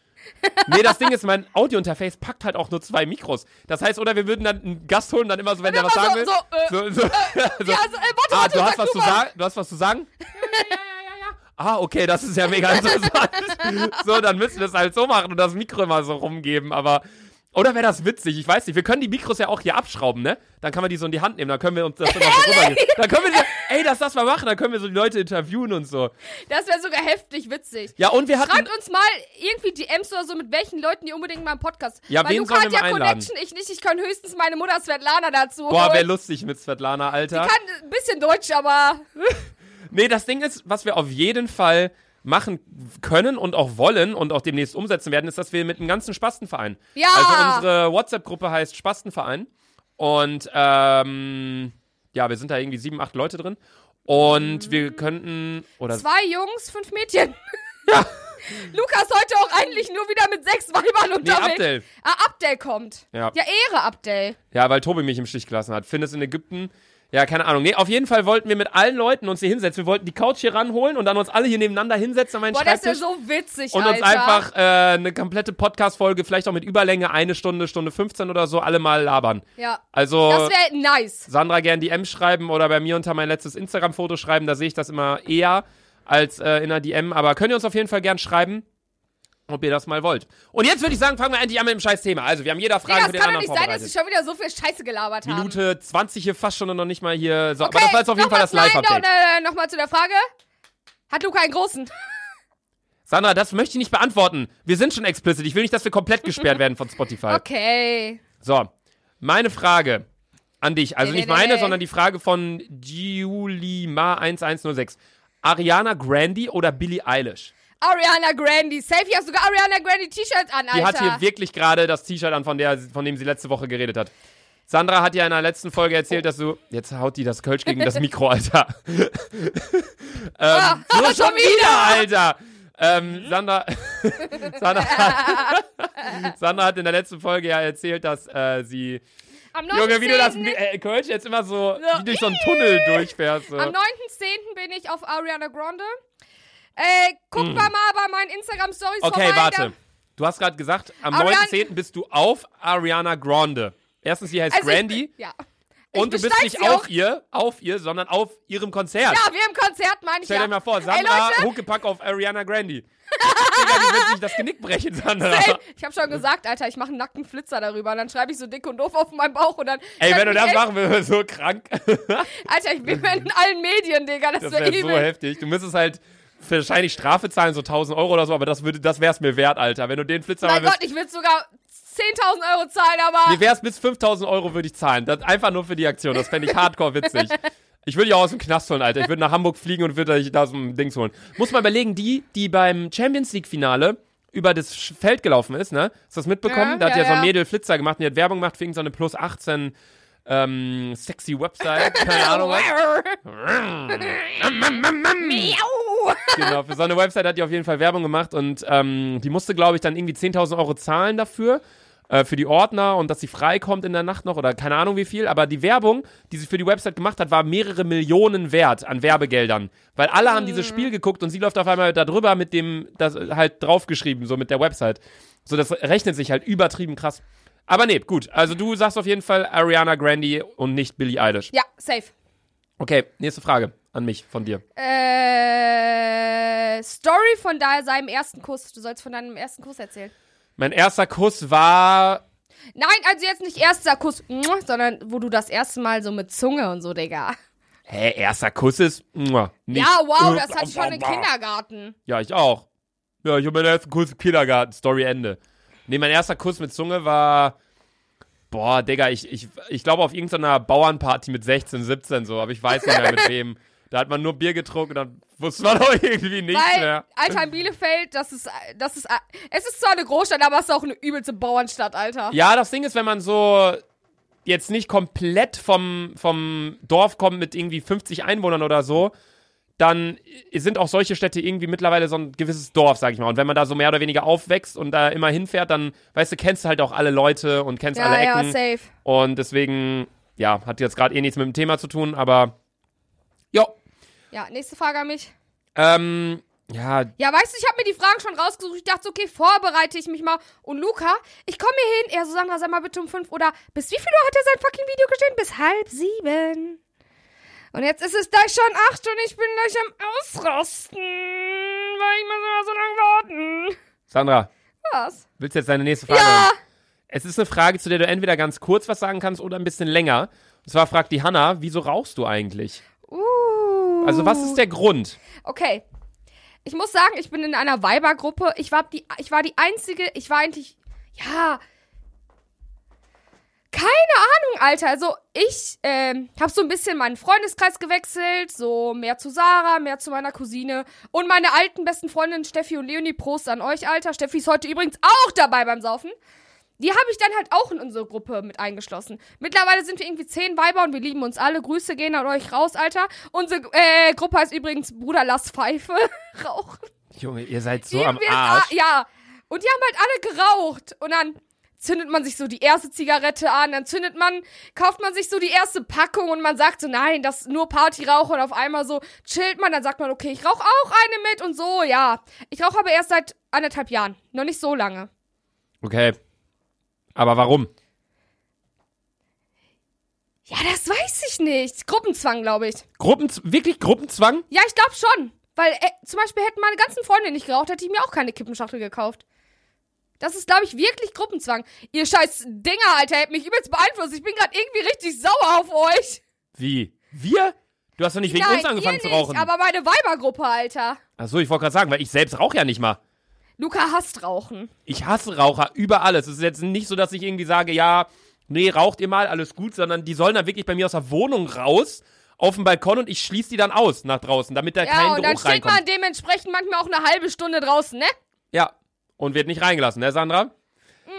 Nee, das Ding ist, mein Audiointerface packt halt auch nur zwei Mikros. Das heißt, oder wir würden dann einen Gast holen, dann immer so, wenn der was sagen will. so, äh, so, so, so, Ja, also, äh, warte, ah, warte, du hast was du zu sagen? Du hast was zu sagen? Ah, okay, das ist ja mega interessant. so, dann müssen wir es halt so machen und das Mikro immer so rumgeben, aber. Oder wäre das witzig? Ich weiß nicht. Wir können die Mikros ja auch hier abschrauben, ne? Dann kann man die so in die Hand nehmen, dann können wir uns das immer so rübergeben. Dann können wir, die, ey, lass das mal machen, dann können wir so die Leute interviewen und so. Das wäre sogar heftig witzig. Ja, und wir hatten. Schreibt uns mal irgendwie DMs oder so, mit welchen Leuten die unbedingt mal im Podcast. Ja, Weil wen Luca sollen hat wir ja mal einladen? Connection, ich nicht. Ich kann höchstens meine Mutter Svetlana dazu Boah, wäre lustig mit Svetlana, Alter. Ich kann ein bisschen Deutsch, aber Nee, das Ding ist, was wir auf jeden Fall machen können und auch wollen und auch demnächst umsetzen werden, ist, dass wir mit dem ganzen Spastenverein. Ja. Also unsere WhatsApp-Gruppe heißt Spastenverein. Und ähm, ja, wir sind da irgendwie sieben, acht Leute drin. Und wir könnten. Oder zwei Jungs, fünf Mädchen. Ja. Lukas heute auch eigentlich nur wieder mit sechs Weibern Nee, unterwegs. Abdel. Ah, Abdel kommt. Ja. Ja, Ehre, Abdel. Ja, weil Tobi mich im Stich gelassen hat. Findest in Ägypten. Ja, keine Ahnung. Nee, auf jeden Fall wollten wir mit allen Leuten uns hier hinsetzen. Wir wollten die Couch hier ranholen und dann uns alle hier nebeneinander hinsetzen an meinen Boah, das ist ja Schreibtisch. so witzig, und uns Alter. einfach äh, eine komplette Podcast-Folge, vielleicht auch mit Überlänge, eine Stunde, Stunde 15 oder so, alle mal labern. Ja. Also Das wäre nice. Sandra gern DM schreiben oder bei mir unter mein letztes Instagram-Foto schreiben, da sehe ich das immer eher als äh, in einer DM. Aber könnt ihr uns auf jeden Fall gern schreiben, ob ihr das mal wollt. Und jetzt würde ich sagen, fangen wir endlich an mit dem scheiß Thema. Also, wir haben jeder Frage Digga, für es den kann doch nicht sein, dass vorbereitet. schon wieder so viel Scheiße gelabert haben. Minute 20 hier fast schon und noch nicht mal hier. So, Okay, aber das war jetzt auf jeden Fall das Live-Update. Nein, Nochmal zu der Frage. Hat Luca einen großen? Sandra, das möchte ich nicht beantworten. Wir sind schon explicit. Ich will nicht, dass wir komplett gesperrt werden von Spotify. Okay. So, meine Frage an dich. Also Nee, nicht nee, meine, nee. sondern die Frage von Giulima1106. Ariana Grande oder Billie Eilish? Ariana Grande. Safe, ich habe sogar Ariana Grande T-Shirts an, Alter. Die hat hier wirklich gerade das T-Shirt an, von, der, von dem sie letzte Woche geredet hat. Sandra hat ja in der letzten Folge erzählt, dass du. Jetzt haut die das Kölsch gegen das Mikro, Alter. ähm, Ah, so schon schon wieder, wieder. Alter. Ähm, Sandra, Sandra, hat, Sandra hat in der letzten Folge ja erzählt, dass äh, sie. Am Junge, wie du das 9.10. äh, Kölsch jetzt immer so So. wie durch so einen Tunnel durchfährst. So. Am 9.10. bin ich auf Ariana Grande. Äh, guckt mal mal bei meinen Instagram-Stories Mm. Okay, vorbei. warte. Du hast gerade gesagt, am Ariana- 9.10. bist du auf Ariana Grande. Erstens, sie heißt Also ich Grandy. bin- Ja. und du bist nicht auf ihr, auf ihr, sondern auf ihrem Konzert. Ja, wir im Konzert, meine ich Stell ja. dir mal vor, Ey, Sandra Leute, Huckepack auf Ariana Grande. Digga, die wird sich das Genick brechen, Sandra. ey, ich habe schon gesagt, Alter, ich mache einen nackten Flitzer darüber. Und dann schreibe ich so dick und doof auf meinen Bauch und dann. Ey, wenn du das Ey, machen würdest, so krank. Alter, ich bin in allen Medien, Digga. Das, Das wäre übel. so heftig. Du müsstest halt wahrscheinlich Strafe zahlen, so 1000 Euro oder so, aber das, würde, das wär's mir wert, Alter. Wenn du den Flitzer mein Gott, ich würde sogar 10.000 Euro zahlen, aber. Mir wär's bis 5000 Euro würde ich zahlen. Das einfach nur für die Aktion. Das fände ich hardcore witzig. Ich würde dich auch aus dem Knast holen, Alter. Ich würde nach Hamburg fliegen und würde da aus dem Dings holen. Muss mal überlegen, die, die beim Champions League Finale über das Feld gelaufen ist, ne? Hast du das mitbekommen? Ja, da hat ja, ja, so ein ja. Mädel Flitzer gemacht und die hat Werbung gemacht für irgendeine plus 18 ähm, sexy Website. Keine Ahnung was. Genau, für so eine Website hat die auf jeden Fall Werbung gemacht und ähm, die musste, glaube ich, dann irgendwie 10.000 Euro zahlen dafür, äh, für die Ordner und dass sie freikommt in der Nacht noch oder keine Ahnung wie viel. Aber die Werbung, die sie für die Website gemacht hat, war mehrere Millionen wert an Werbegeldern. Weil alle haben dieses Spiel geguckt und sie läuft auf einmal da drüber mit dem, das halt draufgeschrieben, so mit der Website. So, das rechnet sich halt übertrieben krass. Aber nee, gut. Also du sagst auf jeden Fall Ariana Grande und nicht Billie Eilish. Ja, safe. Okay, nächste Frage an mich von dir. Äh, Story von da, seinem ersten Kuss. Du sollst von deinem ersten Kuss erzählen. Mein erster Kuss war Nein, also jetzt nicht erster Kuss, sondern wo du das erste Mal so mit Zunge und so, Digga. Hä, erster Kuss ist. Nicht, Ja, wow, das hatte ich schon im Kindergarten. Ja, ich auch. Ja, ich habe meinen ersten Kuss im Kindergarten. Story Ende. Nee, mein erster Kuss mit Zunge war. Boah, Digga, ich, ich, ich glaube auf irgendeiner Bauernparty mit 16, 17 so, aber ich weiß nicht mehr mit wem. Da hat man nur Bier getrunken und dann wusste man auch irgendwie nichts Weil, mehr. Alter, in Bielefeld, das ist, das ist, es ist zwar eine Großstadt, aber es ist auch eine übelste Bauernstadt, Alter. Ja, das Ding ist, wenn man so jetzt nicht komplett vom, vom Dorf kommt mit irgendwie 50 Einwohnern oder so, dann sind auch solche Städte irgendwie mittlerweile so ein gewisses Dorf, sag ich mal. Und wenn man da so mehr oder weniger aufwächst und da immer hinfährt, dann, weißt du, kennst du halt auch alle Leute und kennst Ja, alle ja, Ecken. safe. und deswegen, ja, hat jetzt gerade eh nichts mit dem Thema zu tun, aber ja, Ja, nächste Frage an mich. ähm, ja, Ja, weißt du, ich habe mir die Fragen schon rausgesucht. Ich dachte, okay, vorbereite ich mich mal. Und Luca, ich komme hier hin. Er so, Sandra, sag mal bitte um fünf oder bis wie viel Uhr hat er sein fucking Video gestellt? Bis halb sieben. Und jetzt ist es gleich schon acht und ich bin gleich am Ausrasten. Weil ich muss immer so lange warten. Sandra, Was? willst du jetzt deine nächste Frage? Ja. hören? Es ist eine Frage, zu der du entweder ganz kurz was sagen kannst oder ein bisschen länger. Und zwar fragt die Hanna, wieso rauchst du eigentlich? Uh. Also, was ist der Grund? Okay. Ich muss sagen, ich bin in einer Weibergruppe. Ich war die, ich war die einzige, ich war eigentlich, ja. Keine Ahnung, Alter. Also, ich ähm, habe so ein bisschen meinen Freundeskreis gewechselt. So mehr zu Sarah, mehr zu meiner Cousine. Und meine alten besten Freundinnen Steffi und Leonie. Prost an euch, Alter. Steffi ist heute übrigens auch dabei beim Saufen. Die habe ich dann halt auch in unsere Gruppe mit eingeschlossen. Mittlerweile sind wir irgendwie zehn Weiber und wir lieben uns alle. Grüße gehen an euch raus, Alter. Unsere äh, Gruppe heißt übrigens Bruder Lass Pfeife rauchen. Junge, ihr seid so Die am Arsch. ja. Und die haben halt alle geraucht. Und dann zündet man sich so die erste Zigarette an, dann zündet man, kauft man sich so die erste Packung und man sagt so, nein, das ist nur Partyrauch und auf einmal so chillt man, dann sagt man, okay, ich rauche auch eine mit und so, ja. Ich rauche aber erst seit anderthalb Jahren, noch nicht so lange. Okay. Aber warum? Ja, das weiß ich nicht. Gruppenzwang, glaube ich. Gruppen, wirklich Gruppenzwang? Ja, ich glaube schon. Weil äh, zum Beispiel hätten meine ganzen Freunde nicht geraucht, hätte ich mir auch keine Kippenschachtel gekauft. Das ist, glaube ich, wirklich Gruppenzwang. Ihr scheiß Dinger, Alter, hättet mich übelst beeinflusst. Ich bin gerade irgendwie richtig sauer auf euch. Wie? Wir? Du hast doch nicht wegen Nein, uns angefangen ihr zu nicht, rauchen. aber meine Weibergruppe, Alter. Achso, ich wollte gerade sagen, weil ich selbst rauche ja nicht mal. Luca hasst Rauchen. Ich hasse Raucher über alles. Es ist jetzt nicht so, dass ich irgendwie sage, ja, nee, raucht ihr mal, alles gut, sondern die sollen dann wirklich bei mir aus der Wohnung raus, auf den Balkon und ich schließe die dann aus nach draußen, damit da Ja, kein und dann Geruch steht reinkommt. man dementsprechend manchmal auch eine halbe Stunde draußen, ne? Ja. Und wird nicht reingelassen, ne, Sandra?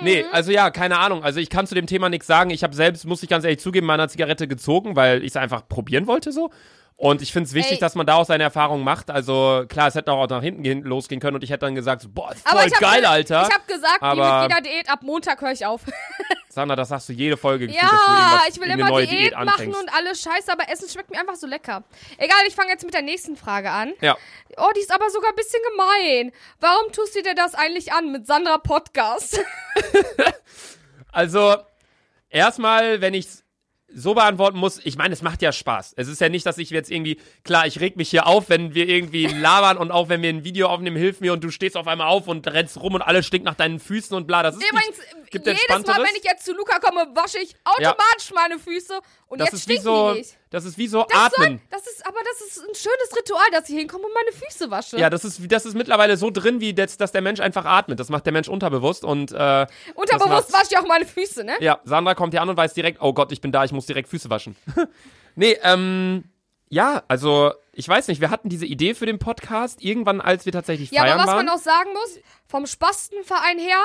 Nee, also ja, keine Ahnung. Also ich kann zu dem Thema nichts sagen. Ich habe selbst, muss ich ganz ehrlich zugeben, meiner Zigarette gezogen, weil ich es einfach probieren wollte so. Und ich finde es wichtig, Ey. dass man da auch seine Erfahrungen macht. Also klar, es hätte auch nach hinten gehen, losgehen können und ich hätte dann gesagt, boah, ist Aber voll geil, ge- Alter. Ich habe gesagt, wie Aber- mit jeder Diät, ab Montag höre ich auf. Sandra, das sagst du jede Folge. gefühlt, dass du Ja, ich will immer neue Diät, machen und alles scheiße, aber Essen schmeckt mir einfach so lecker. Egal, ich fange jetzt mit der nächsten Frage an. Ja. Oh, die ist aber sogar ein bisschen gemein. Warum tust du dir das eigentlich an mit Sandra Podcast? Also, erstmal, wenn ich so beantworten muss, ich meine, es macht ja Spaß. Es ist ja nicht, dass ich jetzt irgendwie, klar, ich reg mich hier auf, wenn wir irgendwie labern und auch wenn wir ein Video aufnehmen, hilf mir und du stehst auf einmal auf und rennst rum und alles stinkt nach deinen Füßen und bla. Das ist Übrigens, nicht, gibt jedes Mal, wenn ich jetzt zu Luca komme, wasche ich automatisch meine Füße und das jetzt stinken so, die nicht. Das ist wie so Das atmen. Soll, das ist, aber das ist ein schönes Ritual, dass ich hinkomme und meine Füße wasche. Ja, das ist, das ist mittlerweile so drin, wie das, dass der Mensch einfach atmet. Das macht der Mensch unterbewusst und äh, Unterbewusst wasche ich auch meine Füße, ne? Ja, Sandra kommt hier an und weiß direkt, oh Gott, ich bin da, ich muss direkt Füße waschen. nee, ähm, ja, also, ich weiß nicht, wir hatten diese Idee für den Podcast irgendwann, als wir tatsächlich Ja, feiern aber was waren. man auch sagen muss, vom Spastenverein her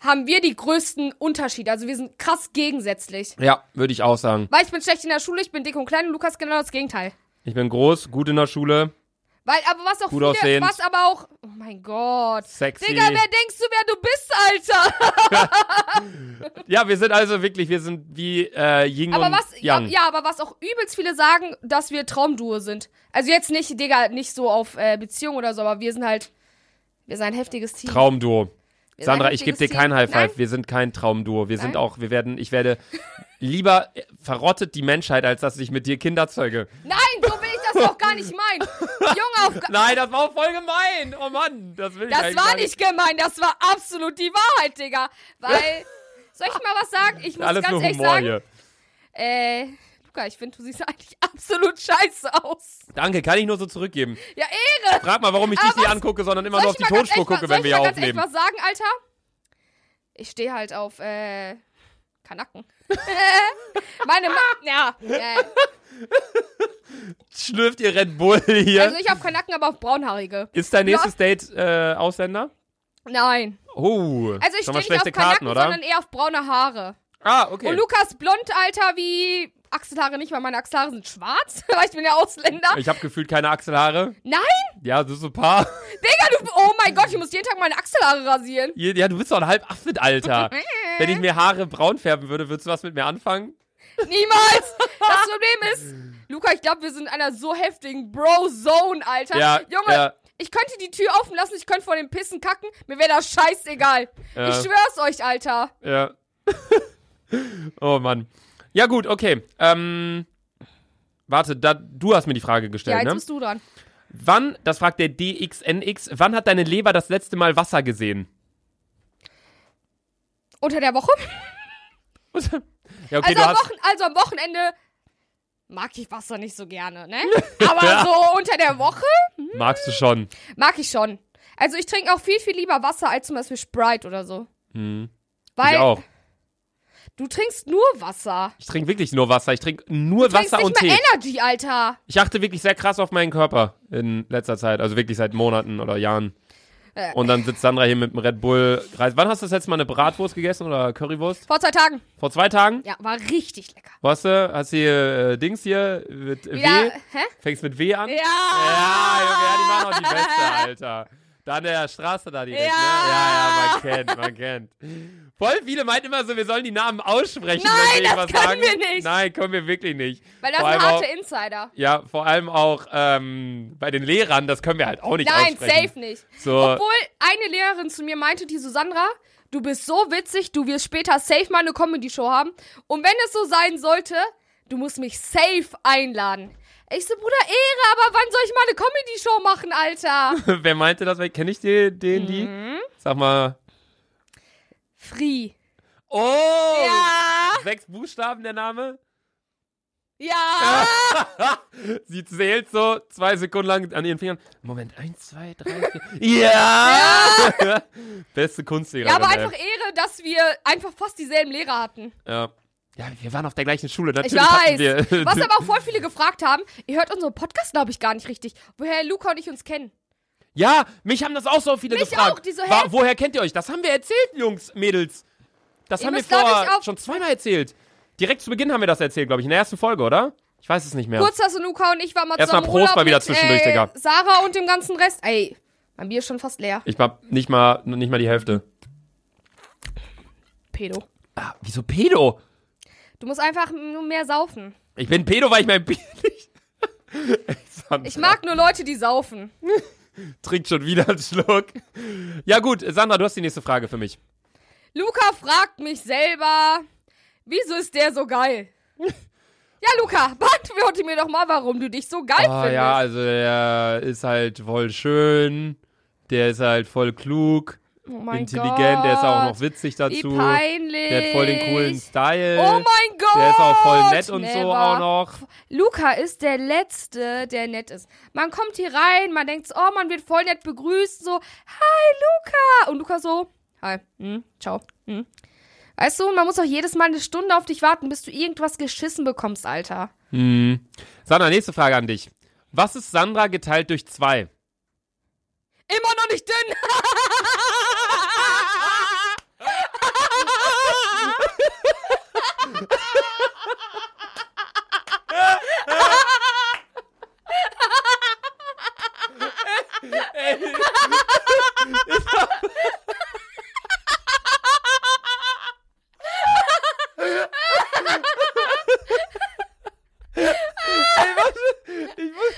haben wir die größten Unterschiede. Also wir sind krass gegensätzlich. ja, würde ich auch sagen. Weil ich bin schlecht in der Schule, ich bin dick und klein und Lukas genau das Gegenteil. Ich bin groß, gut in der Schule, Weil, aber was auch Gut viele, aussehend. was aber auch, oh mein Gott. sexy. Digga, wer denkst du, wer du bist, Alter? ja, wir sind also wirklich, wir sind wie äh, Ying Aber und was, ja, Yang. ja, aber was auch übelst viele sagen, dass wir Traumduo sind. Also jetzt nicht, Digga, nicht so auf äh, Beziehung oder so, aber wir sind halt, wir sind ein heftiges Team. Traumduo. Wir sind Sandra, ich gebe dir kein. High Five. Nein? Wir sind kein Traumduo. Wir sind Nein? auch, wir werden, ich werde lieber äh, verrottet die Menschheit, als dass ich mit dir Kinder zeuge. Nein, so will ich das auch gar nicht meinen. Junge, auf, Nein, das war auch voll gemein. Oh Mann, das will ich Das war nicht gemein, das war absolut die Wahrheit, Digga. Weil, soll ich mal was sagen? Ich muss Alles ganz nur ehrlich Humor sagen, hier. äh, Luca, ich finde, du siehst eigentlich absolut scheiße aus. Danke, kann ich nur so zurückgeben. Ja, Ehre. Frag mal, warum ich dich nicht angucke, sondern immer Soll nur auf ich die mal Tonspur mal- gucke, soll wenn wir ich hier mal ganz echt aufnehmen. was sagen, Alter? Ich stehe halt auf, äh, Kanacken. Meine Ma ja, äh, Schlürft ihr Red Bull hier? also nicht auf Kanacken, aber auf Braunhaarige. Ist dein nächstes Date äh, Ausländer? Nein. Oh, Also ich mal stehe nicht auf Kanacken, Karten, oder? sondern eher auf braune Haare. ah, okay. Und Lukas blond, Alter, wie Achselhaare nicht, weil meine Achselhaare sind schwarz, weil ich bin ja Ausländer. Ich habe gefühlt keine Achselhaare. Nein, Ja, so so ein paar. Digga, du, oh mein Gott, ich muss jeden Tag meine Achselhaare rasieren. Ja, du bist doch ein halb Affit, Alter. Wenn ich mir Haare braun färben würde, würdest du was mit mir anfangen? Niemals. Das Problem ist, Luca, ich glaube, wir sind in einer so heftigen Bro-Zone, Alter. Ja, Junge, ja. ich könnte die Tür offen lassen, ich könnte vor dem Pissen kacken, mir wäre das scheißegal. Ja. Ich schwör's euch, Alter. Ja. oh Mann. Ja, gut, okay. Ähm, warte, da, du hast mir die Frage Ja, gestellt, jetzt ne? bist du dran. Wann, das fragt der DXNX, wann hat deine Leber das letzte Mal Wasser gesehen? Unter der Woche? ja, okay, also, du am hast. Wochen, also am Wochenende mag ich Wasser nicht so gerne, ne? Aber so unter der Woche Magst du schon. mag ich schon. Also ich trinke auch viel, viel lieber Wasser als zum Beispiel Sprite oder so. Hm. Weil ich auch. Du trinkst nur Wasser. Ich trinke wirklich nur Wasser. Ich trinke nur Du Wasser und Tee. Energy, Alter. Ich achte wirklich sehr krass auf meinen Körper in letzter Zeit. Also wirklich seit Monaten oder Jahren. Äh. Und dann sitzt Sandra hier mit dem Red Bull. Reis. Wann hast du das letzte Mal eine Bratwurst gegessen oder Currywurst? Vor zwei Tagen. Vor zwei Tagen? Ja, war richtig lecker. Wo hast du? Hast du hier äh, Dings hier mit W? Ja, hä? Fängst mit W an? Ja. Ja, Junge, ja, die waren auch die Beste, Alter. Da an der Straße da direkt, Ja. ne? Ja, ja, man kennt, man kennt. Voll viele meinten immer so, wir sollen die Namen aussprechen, Nein, wenn wir das können sagen. wir nicht. Nein, können wir wirklich nicht. Weil das Vor sind harte auch, Insider. Ja, vor allem auch ähm, bei den Lehrern, das können wir halt auch nicht Nein, aussprechen. safe nicht. So, Obwohl eine Lehrerin zu mir meinte, die Susanra, du bist so witzig, du wirst später safe mal eine Comedy-Show haben. Und wenn es so sein sollte, du musst mich safe einladen. Ich so, Bruder, Ehre, aber wann soll ich mal eine Comedy-Show machen, Alter? wer meinte das? Kenne ich den, den die? Mhm. Sag mal. Free. Oh! Ja, Sechs Buchstaben der Name? ja. Sie zählt so zwei Sekunden lang an ihren Fingern. Moment, eins, zwei, drei, vier. Ja! Beste Kunstlehrerin. Ja, aber einfach Ehre, dass wir einfach fast dieselben Lehrer hatten. Ja. Ja, wir waren auf der gleichen Schule. Ich Natürlich hatten weiß. wir. Was aber auch voll viele gefragt haben, ihr hört unseren Podcast, glaube ich, gar nicht richtig, woher Luca und ich uns kennen. ja, mich haben das auch so viele Mich gefragt. auch, die so, Wa- hä? woher kennt ihr euch? Das haben wir erzählt, Jungs, Mädels. Das Ihr haben wir vor ich, schon zweimal erzählt. Direkt zu Beginn haben wir das erzählt, glaube ich, in der ersten Folge, oder? Ich weiß es nicht mehr. Kurz, dass Luca und ich waren mal Erstmal zusammen Prost mal wieder mit, zwischendurch, äh, Digga. Sarah und dem ganzen Rest. Ey, mein Bier ist schon fast leer. Ich hab nicht mal, nicht mal die Hälfte. Pedo. Ah, wieso Pedo? Du musst einfach nur mehr saufen. Ich bin Pedo, weil ich mein Bier nicht. Ey, Ich mag nur Leute, die saufen. Trinkt schon wieder einen Schluck. Ja, gut, Sandra, du hast die nächste Frage für mich. Luca fragt mich selber, wieso ist der so geil? Ja, Luca, beantworte mir doch mal, warum du dich so geil Ah, findest. ja, also der ist halt voll schön. Der ist halt voll klug, oh mein intelligent, Gott. der ist auch noch witzig Wie dazu. peinlich. Der hat voll den coolen Style. Oh mein Gott. Der ist auch voll nett und so Never. auch noch. Luca ist der Letzte, der nett ist. Man kommt hier rein, man denkt, so, oh, man wird voll nett begrüßt, so, hi Luca. Und Luca so, hi, hm, ciao. Hm. Weißt du, man muss auch jedes Mal eine Stunde auf dich warten, bis du irgendwas geschissen bekommst, Alter. Hm. Sandra, nächste Frage an dich. Was ist Sandra geteilt durch zwei? Immer noch nicht dünn. Ich muss,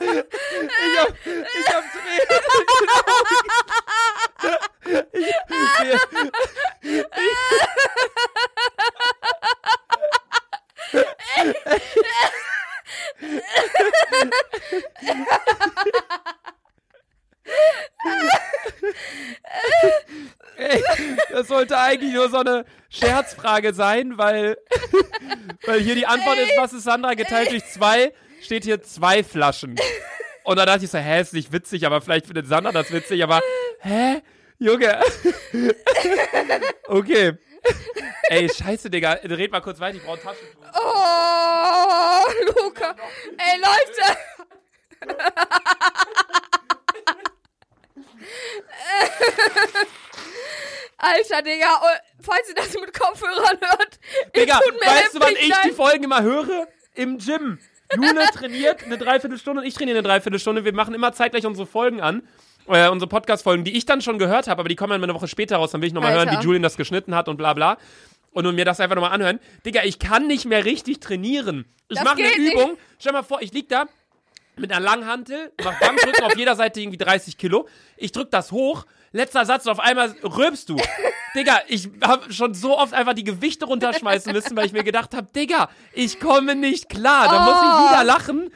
ich hab, ich hab Tränen in den Augen. Ich, wir, Ey, das sollte eigentlich nur so eine Scherzfrage sein, weil, weil hier die Antwort ist, was ist Sandra geteilt durch zwei, steht hier zwei Flaschen. Und da dachte ich so, hä, ist nicht witzig, aber vielleicht findet Sandra das witzig, aber hä? Junge. Okay. Ey, scheiße, Digga. Red mal kurz weiter, ich brauche ein Taschentuch. Oh, Luca. Ey, Leute. Alter, Digga, oh, falls ihr das mit Kopfhörern hört, Digga, weißt du, wann ich die. Folgen immer höre? Im Gym. Jule trainiert eine Dreiviertelstunde und ich trainiere eine Dreiviertelstunde. Wir machen immer zeitgleich unsere Folgen an. Äh, unsere Podcast-Folgen, die ich dann schon gehört habe, aber die kommen dann eine Woche später raus. Dann will ich nochmal hören, wie Julian das geschnitten hat und bla bla. Und, und mir das einfach nochmal anhören. Digga, ich kann nicht mehr richtig trainieren. Ich mache eine geht nicht. Übung. Stell mal vor, ich lieg da mit einer Langhantel, mach Bankdrücken auf jeder Seite irgendwie 30 Kilo. Ich drück das hoch. Letzter Satz, und auf einmal rülpst du. Digga, ich habe schon so oft einfach die Gewichte runterschmeißen müssen, weil ich mir gedacht habe, Digga, ich komme nicht klar. Da muss ich Oh. wieder lachen.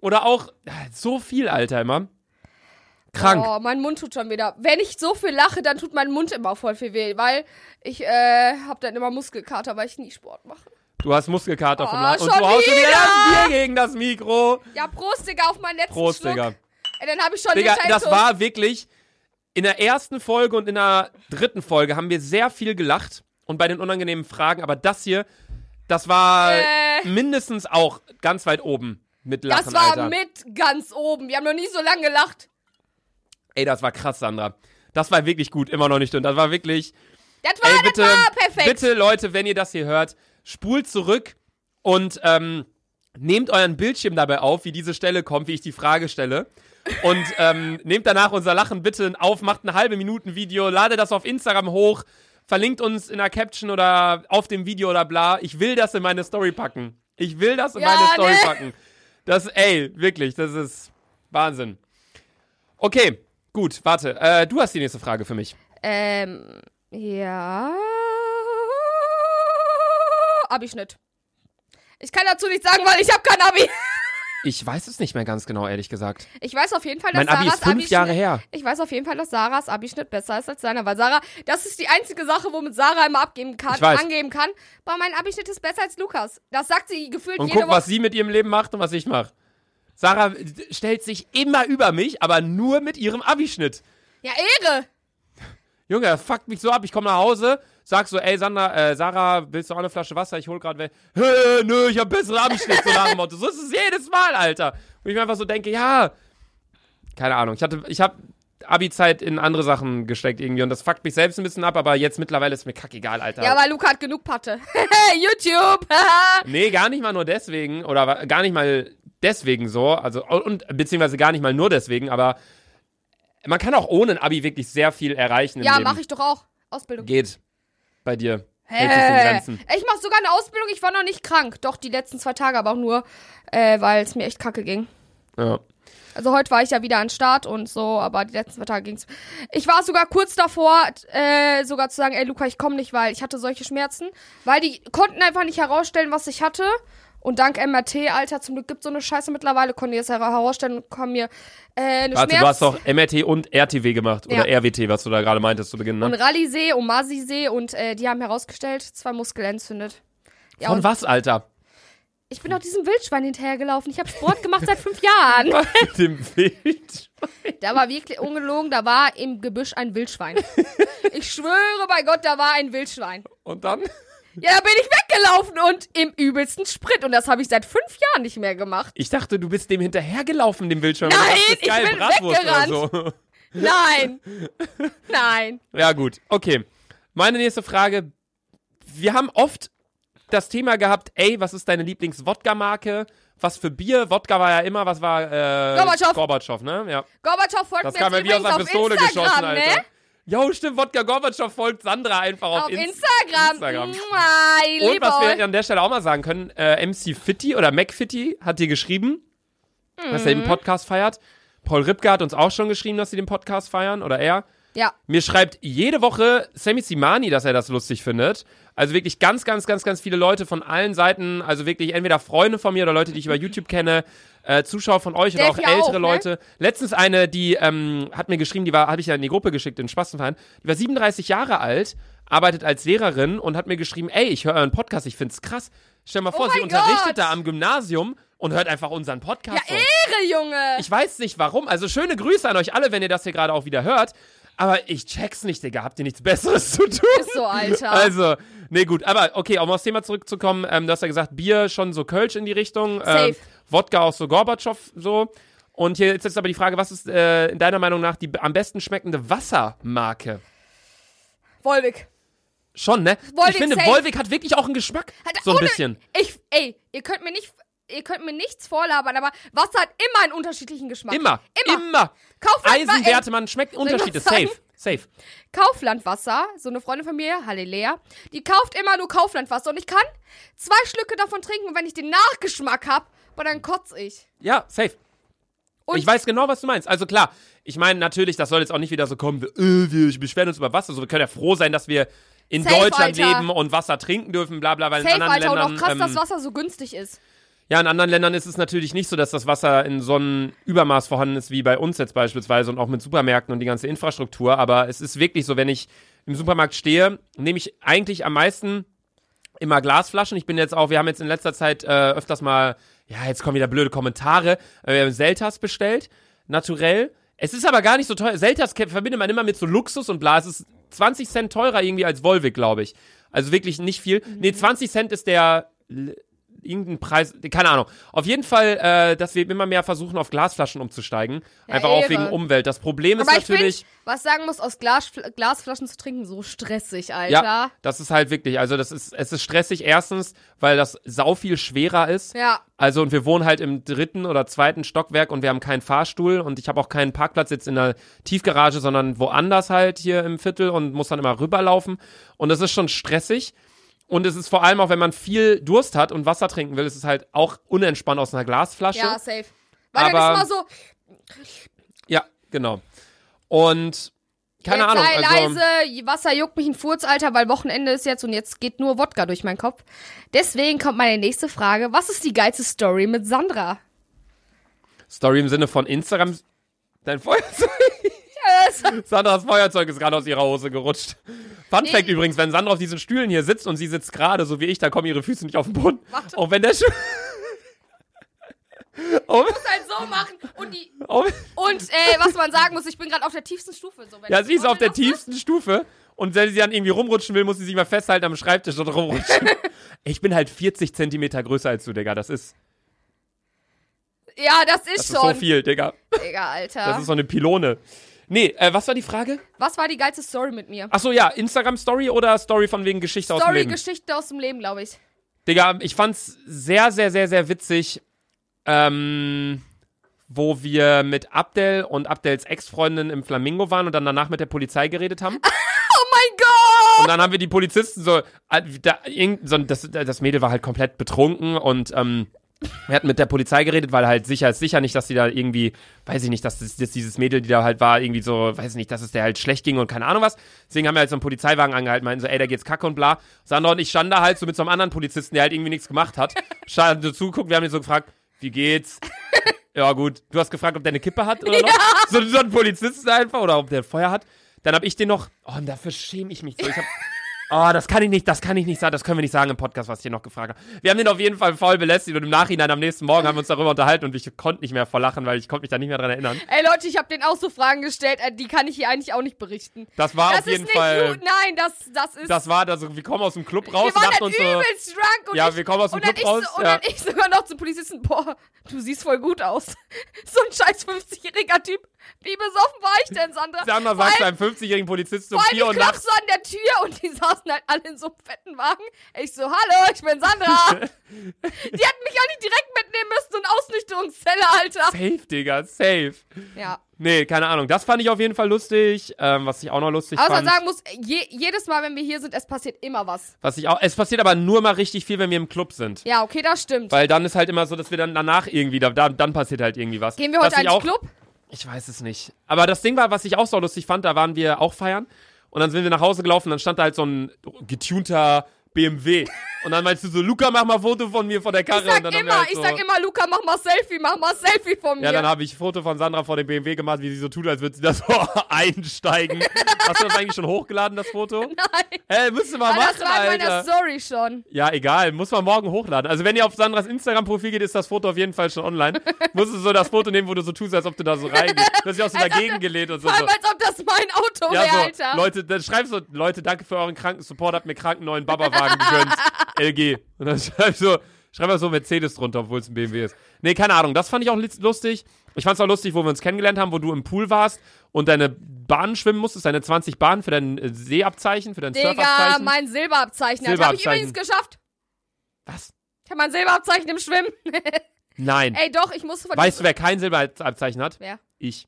Oder auch so viel, Alter, immer. Krank. Oh, mein Mund tut schon wieder. Wenn ich so viel lache, dann tut mein Mund immer voll viel weh, weil ich äh, hab dann immer Muskelkater, weil ich nie Sport mache. Du hast Muskelkater vom Oh, Lachen. Und du haust wieder das Bier gegen das Mikro. Ja, Prost, Digga, auf meinen letzten Prost, Schluck. Digga. Ey, dann hab ich schon Digga, das war wirklich. In der ersten Folge und in der dritten Folge haben wir sehr viel gelacht. Und bei den unangenehmen Fragen. Aber das hier, das war Äh. mindestens auch ganz weit oben mit Lachen, Das war Alter. mit ganz oben. Wir haben noch nie so lange gelacht. Ey, das war krass, Sandra. Das war wirklich gut, immer noch nicht dünn. Das war wirklich. Das war, Ey, bitte, das war perfekt. bitte, Leute, wenn ihr das hier hört, spult zurück und ähm, nehmt euren Bildschirm dabei auf, wie diese Stelle kommt, wie ich die Frage stelle. Und ähm, nehmt danach unser Lachen bitte auf, macht ein halbe Minuten Video, ladet das auf Instagram hoch, verlinkt uns in der Caption oder auf dem Video oder bla. Ich will das in meine Story packen. Ich will das in Ja, meine Story ne? packen. Das, ey, wirklich, das ist Wahnsinn. Okay, gut, warte. Äh, du hast die nächste Frage für mich. Ähm, ja. Abischnitt. Ich kann dazu nichts sagen, weil ich habe kein Abi. Ich weiß es nicht mehr ganz genau, ehrlich gesagt. Ich weiß auf jeden Fall, dass Mein Abi Sarahs ist fünf Jahre her. Ich weiß auf jeden Fall, dass Sarahs Abischnitt besser ist als seiner, weil Sarah, das ist die einzige Sache, womit Sarah immer abgeben kann, angeben kann. Aber mein Abischnitt ist besser als Lukas. Das sagt sie gefühlt Und jede guck, Woche. was sie mit ihrem Leben macht und was ich mache. Sarah stellt sich immer über mich, aber nur mit ihrem Abischnitt. Ja, Ehre. Junge, fuckt mich so ab. Ich komme nach Hause, sag so, ey, Sandra, äh, Sarah, willst du auch eine Flasche Wasser? Ich hol grad weg. Hä, nö, ich hab besseren Abischnitt, so nach dem Motto. So ist es jedes Mal, Alter. Und ich mir einfach so denke, ja, keine Ahnung. Ich hatte, ich hab Abi-Zeit in andere Sachen gesteckt irgendwie und das fuckt mich selbst ein bisschen ab, aber jetzt mittlerweile ist mir kackegal, Alter. Ja, aber Luca hat genug Patte. YouTube. nee, gar nicht mal nur deswegen oder gar nicht mal deswegen so, also und beziehungsweise gar nicht mal nur deswegen, aber man kann auch ohne ein Abi wirklich sehr viel erreichen ja, mache ich doch auch. Ausbildung. Geht bei dir. Grenzen. Ich mache sogar eine Ausbildung. Ich war noch nicht krank. Doch, die letzten zwei Tage, aber auch nur, äh, weil es mir echt kacke ging. Ja. Also heute war ich ja wieder an Start und so, aber die letzten zwei Tage ging's. Ich war sogar kurz davor, äh, sogar zu sagen, ey Luca, ich komme nicht, weil ich hatte solche Schmerzen. Weil die konnten einfach nicht herausstellen, was ich hatte. Und dank MRT, Alter, zum Glück gibt so eine Scheiße mittlerweile, das hera- herausstellen und haben mir äh, eine Warte, Schmerz... du hast doch MRT und RTW gemacht Ja. oder RWT, was du da gerade meintest zu Beginn, und ne? Rallye-See und Masi-See und äh, die haben herausgestellt, zwei Muskeln entzündet. Ja, Von und was, Alter? ich bin auch diesem Wildschwein hinterhergelaufen. Ich habe Sport gemacht seit fünf Jahren. Mit dem Bild. Da war wirklich ungelogen, da war im Gebüsch ein Wildschwein. Ich schwöre bei Gott, da war ein Wildschwein. Und dann? Ja, da bin ich weggelaufen und im übelsten Sprit. Und das habe ich seit fünf Jahren nicht mehr gemacht. Ich dachte, du bist dem hinterhergelaufen, dem Bildschirm. Nein, ich geil, bin Bratwurst weggerannt. So. Nein. Nein. Ja, gut. Okay. Meine nächste Frage. Wir haben oft das Thema gehabt, ey, was ist deine Lieblings-Wodka-Marke? Was für Bier? Wodka war ja immer, was war, äh... Gorbatschow. Gorbatschow, ne? Ja. Gorbatschow folgt Das mir jetzt übrigens auf Pistole Instagram, geschossen, Alter. Jo, stimmt, Wodka Gorbatschow folgt Sandra einfach auf, Auf Insta. Instagram. Instagram. Mua, Und was wir an der Stelle auch mal sagen können, äh, MC Fitty oder Mac Fitty hat dir geschrieben, dass er Mhm. den Podcast feiert. Paul Ripke hat uns auch schon geschrieben, dass sie den Podcast feiern oder er. Ja. Mir schreibt jede Woche Sammy Simani, dass er das lustig findet. Also wirklich ganz, ganz, ganz, ganz viele Leute von allen Seiten. Also wirklich entweder Freunde von mir oder Leute, die ich über YouTube kenne, äh, Zuschauer von euch oder auch ältere auch, ne? Leute. Letztens eine, die ähm, hat mir geschrieben, die war, habe ich ja in die Gruppe geschickt, in Spastenverein. Die war 37 Jahre alt, arbeitet als Lehrerin und hat mir geschrieben, ey, ich höre euren Podcast, ich find's krass. Stell mal vor, Oh sie unterrichtet Gott. da am Gymnasium und hört einfach unseren Podcast. Ja. Ehre, Junge. Ich weiß nicht warum. Also schöne Grüße an euch alle, wenn ihr das hier gerade auch wieder hört. Aber ich check's nicht, Digga. Habt ihr nichts Besseres zu tun? Ist so, Alter. Also, nee, gut. Aber okay, um aufs Thema zurückzukommen, ähm, du hast ja gesagt, Bier schon so Kölsch in die Richtung. Safe. Ähm, Wodka auch so Gorbatschow so. Und hier ist jetzt aber die Frage, was ist äh, in deiner Meinung nach die am besten schmeckende Wassermarke? Volvic. Schon, ne? Volvic ich finde. Volvic hat wirklich auch einen Geschmack. Hat so ein ohne- bisschen. Ich, ey, ihr könnt mir nicht, ihr könnt mir nichts vorlabern, aber Wasser hat immer einen unterschiedlichen Geschmack. Immer. Immer. Immer. Kaufland, Eisenwerte, man schmeckt Unterschiede. Safe. Safe. Kauflandwasser, so eine Freundin von mir, Halle Lea, die kauft immer nur Kauflandwasser und ich kann zwei Schlücke davon trinken und wenn ich den Nachgeschmack hab, boah, dann kotz ich. Ja, safe. Und ich weiß genau, was du meinst. Also klar, ich meine natürlich, das soll jetzt auch nicht wieder so kommen, wie, äh, wir beschweren uns über Wasser. Also wir können ja froh sein, dass wir in Safe, Deutschland Alter. leben und Wasser trinken dürfen, bla bla, weil in Safe, anderen Alter, Ländern. und auch krass, ähm, dass Wasser so günstig ist. Ja, in anderen Ländern ist es natürlich nicht so, dass das Wasser in so einem Übermaß vorhanden ist wie bei uns jetzt beispielsweise und auch mit Supermärkten und die ganze Infrastruktur. Aber es ist wirklich so, wenn ich im Supermarkt stehe, nehme ich eigentlich am meisten immer Glasflaschen. Ich bin jetzt auch, wir haben jetzt in letzter Zeit äh, öfters mal, ja, jetzt kommen wieder blöde Kommentare. Äh, Wir haben Seltas bestellt, naturell. Es ist aber gar nicht so teuer. Seltas verbindet man immer mit so Luxus und bla. Es ist 20 Cent teurer irgendwie als Volvic, glaube ich. Also wirklich nicht viel. Nee, 20 Cent ist der l- irgendein Preis, keine Ahnung. Auf jeden Fall, äh, dass wir immer mehr versuchen, auf Glasflaschen umzusteigen. Ja, Einfach auch Ehre. wegen Umwelt. Das Problem ist Aber ich natürlich. finde, was sagen muss, aus Glas, Glasflaschen zu trinken, so stressig, Alter. Ja, das ist halt wirklich, also das ist, es ist stressig erstens, weil das sau viel schwerer ist. Ja. Also und wir wohnen halt im dritten oder zweiten Stockwerk und wir haben keinen Fahrstuhl und ich habe auch keinen Parkplatz jetzt in der Tiefgarage, sondern woanders halt hier im Viertel und muss dann immer rüberlaufen und das ist schon stressig. Und es ist vor allem auch, wenn man viel Durst hat und Wasser trinken will, ist es halt auch unentspannt aus einer Glasflasche. Ja, safe. Weil dann Aber- ist immer so, Ja, genau. Und keine jetzt Ahnung, sei also leise, Wasser juckt mich ein Furz, Alter, weil Wochenende ist jetzt und jetzt geht nur Wodka durch meinen Kopf. Deswegen kommt meine nächste Frage. Was ist die geilste Story mit Sandra? Story im Sinne von Instagram. Dein Feuerzeug. Sandras Feuerzeug ist gerade aus ihrer Hose gerutscht. Fun Fact übrigens, wenn Sandra auf diesen Stühlen hier sitzt und sie sitzt gerade, so wie ich, da kommen ihre Füße nicht auf den Boden. Warte. Auch wenn der Schuh. auch, muss halt so machen und die auch, und äh, was man sagen muss, ich bin gerade auf der tiefsten Stufe. So, ja, ich sie ist auf der tiefsten Stufe und wenn sie dann irgendwie rumrutschen will, muss sie sich mal festhalten am Schreibtisch und rumrutschen. ich bin halt 40 Zentimeter größer als du, Digga. Das ist, Ja, das ist das ist schon. so viel, Digga. Digga, Alter. Das ist so eine Pylone. Nee, äh, was war die Frage? Was war die geilste Story mit mir? Achso, ja, Instagram-Story oder Story von wegen Geschichte aus dem Story, Leben? Geschichte aus dem Leben, glaube ich. Digga, ich fand's sehr, sehr, sehr, sehr witzig, ähm, wo wir mit Abdel und Abdels Ex-Freundin im Flamingo waren und dann danach mit der Polizei geredet haben. Oh mein Gott! Und dann haben wir die Polizisten so, äh, da, irgend- so das, das Mädel war halt komplett betrunken und ähm, wir hatten mit der Polizei geredet, weil halt sicher ist sicher nicht, dass die da irgendwie, weiß ich nicht, dass, das, dass dieses Mädel, die da halt war, irgendwie so, weiß ich nicht, dass es der halt schlecht ging und keine Ahnung was. Deswegen haben wir halt so einen Polizeiwagen angehalten, meinten so, ey, da geht's kacke und bla. Sandra und ich standen da halt so mit so einem anderen Polizisten, der halt irgendwie nichts gemacht hat. Standen so zuguckt, wir haben ihn so gefragt, wie geht's? Ja, gut. Du hast gefragt, ob der eine Kippe hat oder noch? So, so ein Polizisten einfach oder ob der Feuer hat. Dann habe ich den noch, oh, und dafür schäme ich mich so. Ich hab, oh, das kann ich nicht, das kann ich nicht sagen, das können wir nicht sagen im Podcast, was ich dir noch gefragt habe. Wir haben den auf jeden Fall voll belästigt und im Nachhinein am nächsten Morgen haben wir uns darüber unterhalten und ich konnte nicht mehr vor lachen, weil ich konnte mich da nicht mehr dran erinnern. Ey Leute, ich habe denen auch so Fragen gestellt, äh, die kann ich hier eigentlich auch nicht berichten. Das war das auf jeden ist nicht Fall, gut. Nein, das, das ist. das war, also wir kommen aus dem Club raus wir waren und dann uns so, übelst drunk und Ja, ich, wir kommen aus dem Club raus, So, und ja. dann ich sogar noch zum Polizisten, boah, du siehst voll gut aus. so ein scheiß 50-jähriger Typ. Wie besoffen war ich denn, Sandra? Sandra sagt einem 50-jährigen Polizisten um allem 4 Uhr nachts, so an der Tür und die saßen halt alle in so einem fetten Wagen. Ich so, hallo, ich bin Sandra. die hätten mich auch nicht direkt mitnehmen müssen, so eine Ausnüchterungszelle, Alter. safe, Digga, safe. Ja. Nee, keine Ahnung. Das fand ich auf jeden Fall lustig. Ähm, was ich auch noch lustig was fand. man sagen muss, je, jedes Mal, wenn wir hier sind, es passiert immer was. Was ich auch. Es passiert aber nur mal richtig viel, wenn wir im Club sind. Ja, okay, das stimmt. Weil dann ist halt immer so, dass wir dann danach irgendwie, da, da, dann passiert halt irgendwie was. Gehen wir heute Was ins Club? Ich weiß es nicht. Aber das Ding war, was ich auch so lustig fand, da waren wir auch feiern. Und dann sind wir nach Hause gelaufen, dann stand da halt so ein getunter BMW. Und dann meinst du so, Luca, mach mal Foto von mir vor der Karre. Ich sag immer, halt ich so, sag immer, Luca, mach mal Selfie, mach mal Selfie von mir. Ja, dann habe ich ein Foto von Sandra vor dem BMW gemacht, wie sie so tut, als würde sie da so einsteigen. Hast du das eigentlich schon hochgeladen, das Foto? Nein. Ey, müsst ihr mal machen, das war in meiner. Story schon. Ja, egal, muss man morgen hochladen. Also wenn ihr auf Sandras Instagram-Profil geht, ist das Foto auf jeden Fall schon online. Musst du so das Foto nehmen, wo du so tust, als ob du da so reingehst. Du hast dich auch so Als dagegen gelehnt und so. Vor so. allem, als ob das mein Auto Ja, wäre, so, Alter. Leute, dann schreibst du, Leute, danke für euren kranken Support, habt mir kranken neuen Babawagen gegönnt. LG. Und dann schreib so, schreib mal so Mercedes drunter, obwohl es ein BMW ist. Nee, keine Ahnung, das fand ich auch lustig. Ich fand's auch lustig, wo wir uns kennengelernt haben, wo du im Pool warst und deine Bahnen schwimmen musstest, deine 20 Bahnen für dein äh, Seeabzeichen, für dein Digga, Surfabzeichen. mein Silberabzeichen. Alter. Hab ich Silberabzeichen. übrigens geschafft. Was? Ich hab mein Silberabzeichen im Schwimmen. Nein. Ey, doch, ich musste von Weißt du, wer kein Silberabzeichen hat? Wer? Ich.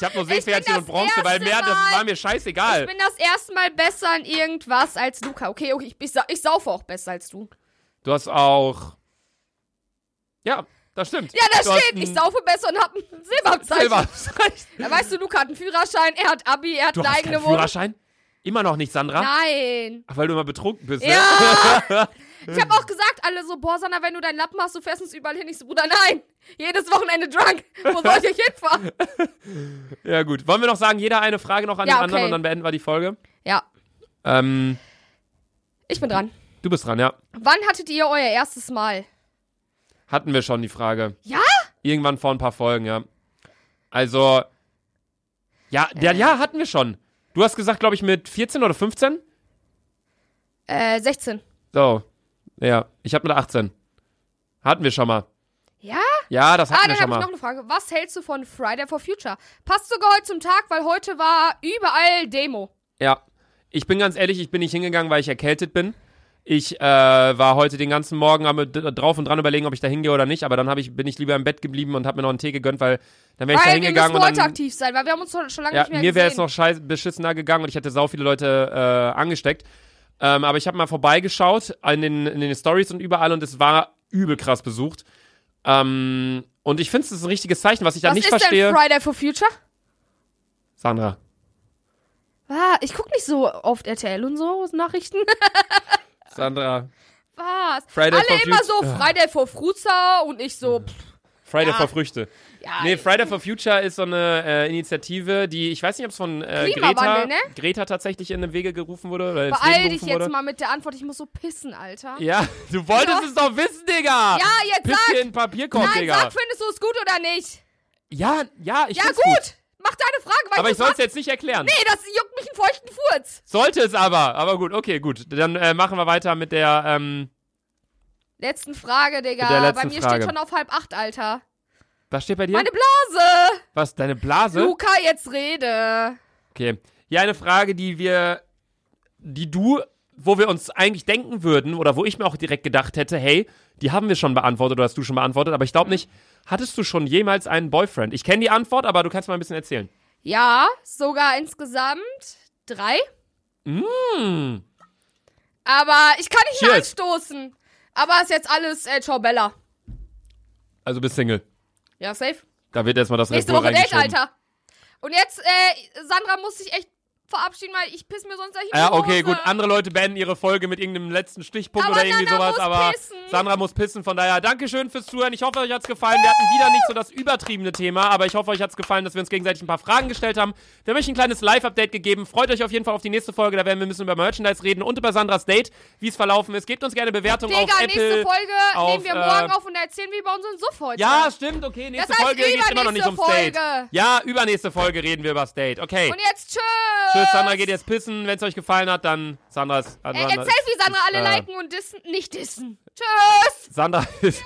Ich habe nur Seepferdchen das und Bronze, weil mehr, das war mir scheißegal. Ich bin das erste Mal besser in irgendwas als Luca. Okay, okay, ich, ich, ich saufe auch besser als du. Du hast auch. Ja, das stimmt. Ja, da du steht, ich saufe besser und hab ein Silberabzeichen. Silberabzeichen. Da weißt du, Luca hat einen Führerschein, er hat Abi, er hat Du eine hast eigene keinen Wohnung. Führerschein? Immer noch nicht, Sandra? Nein. Ach, weil du immer betrunken bist, ne? Ich hab auch gesagt, alle so, boah, Sandra, wenn du deinen Lappen hast, du fährst uns überall hin. Ich so, Bruder, nein. Jedes Wochenende drunk. Wo soll ich euch hinfahren? Ja, gut. Wollen wir noch sagen, jeder eine Frage noch an Ja, den anderen okay. und dann beenden wir die Folge? Ja, Ähm, ich bin dran. du bist dran, ja. Wann hattet ihr euer erstes Mal? Hatten wir schon die Frage. Ja? Irgendwann vor ein paar Folgen, ja. Also. Ja, der, ja, hatten wir schon. Du hast gesagt, glaube ich, mit 14 oder 15? Äh, 16. So. Ja, ich hab mit 18. Hatten wir schon mal. Ja? Ja, das hatten Ah, wir dann schon habe ich mal. noch eine Frage. Was hältst du von Friday for Future? Passt sogar heute zum Tag, weil heute war überall Demo. Ja. Ich bin ganz ehrlich, ich bin nicht hingegangen, weil ich erkältet bin. Ich äh, war heute den ganzen Morgen am, d- drauf und dran überlegen, ob ich da hingehe oder nicht, aber dann ich, bin ich lieber im Bett geblieben und habe mir noch einen Tee gegönnt, weil dann wäre ich da Weil wir müssen hingegangen und heute dann. aktiv sein, weil wir haben uns schon lange Ja, nicht mehr mir wäre es noch scheiß beschissener gegangen und ich hätte sau viele Leute äh, angesteckt. Ähm, aber ich habe mal vorbeigeschaut in den, in den Stories und überall und es war übel krass besucht. Ähm, und ich finde es ist ein richtiges Zeichen, was ich da Was nicht ist verstehe. denn Friday for Future? Sandra. Ah, ich guck nicht so oft RTL und so Nachrichten. Sandra. Was? Friday Alle for immer so Friday for Fruza und ich so, pff, Friday Ja. for Früchte. ja. Nee, Friday for Future ist so eine äh, Initiative, die, ich weiß nicht, ob es von äh, Greta, ne? Greta tatsächlich in den Wege gerufen wurde oder Beeil dich jetzt wurde. mal mit der Antwort, ich muss so pissen, Alter. Ja, du wolltest Ja. es doch wissen, Digga! Ja, jetzt Piss sag! dir in Papierkorb, Nein, Digga! sag, findest du es gut oder nicht? Ja, ja, ich Ja, find's gut. Mach deine Frage, weil Aber ich soll es jetzt nicht erklären. Nee, das juckt mich einen feuchten Furz. Sollte es aber, aber gut, okay, gut. Dann äh, machen wir weiter mit der, ähm, Letzten Frage, Digga. Letzten Bei mir Frage. steht schon auf halb acht, Alter. Was steht bei dir? Meine Blase. Was, deine Blase? Luca, jetzt rede. Okay. Ja, eine Frage, die wir, die du, wo wir uns eigentlich denken würden, oder wo ich mir auch direkt gedacht hätte, hey, die haben wir schon beantwortet oder hast du schon beantwortet, aber ich glaube nicht, hattest du schon jemals einen Boyfriend? Ich kenne die Antwort, aber du kannst mal ein bisschen erzählen. Ja, sogar insgesamt drei. Hm. Aber ich kann nicht Cheers. anstoßen. Aber ist jetzt alles äh, Ciao Bella. Also bist Single. Ja, safe. Da wird erstmal das Nächste Woche Date. Alter. Und jetzt, äh, Sandra muss sich echt verabschieden, weil ich piss mir sonst gleich in die Ja, okay, Hose. gut. Andere Leute beenden ihre Folge mit irgendeinem letzten Stichpunkt Aber oder irgendwie Nana sowas, muss aber pissen. Sandra muss pissen. Von daher, Dankeschön fürs Zuhören. Ich hoffe, euch hat's gefallen. Wir hatten wieder nicht so das übertriebene Thema, aber ich hoffe, euch hat's gefallen, dass wir uns gegenseitig ein paar Fragen gestellt haben. Wir haben euch ein kleines Live-Update gegeben. Freut euch auf jeden Fall auf die nächste Folge. Da werden wir ein bisschen über Merchandise reden und über Sandras Date, wie es verlaufen ist. Gebt uns gerne Bewertungen Digga, auf nächste Apple. Folge auf, nehmen wir äh, morgen auf und erzählen wir über unseren Suff heute. Ja, stimmt, okay. Nächste Das heißt Folge geht's immer noch nicht ums übernächste Date. Folge. Ja, übernächste Folge reden wir über das Date. Okay. Und jetzt tschüss. Tschüss, Sandra geht jetzt pissen. Wenn es euch gefallen hat, dann Sandra ist. Sandra erzähl, wie Sandra alle äh, liken und dissen. Nicht dissen. Tschüss. Sandra ist.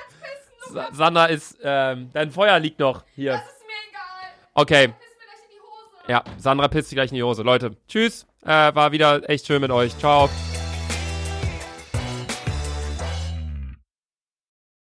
Sa Sandra ist. Ähm, dein Feuer liegt noch hier. Das ist mir egal. Okay. Piss mir gleich in die Hose. Ja, Sandra pisst sich gleich in die Hose. Leute, tschüss. Äh, war wieder echt schön mit euch. Ciao.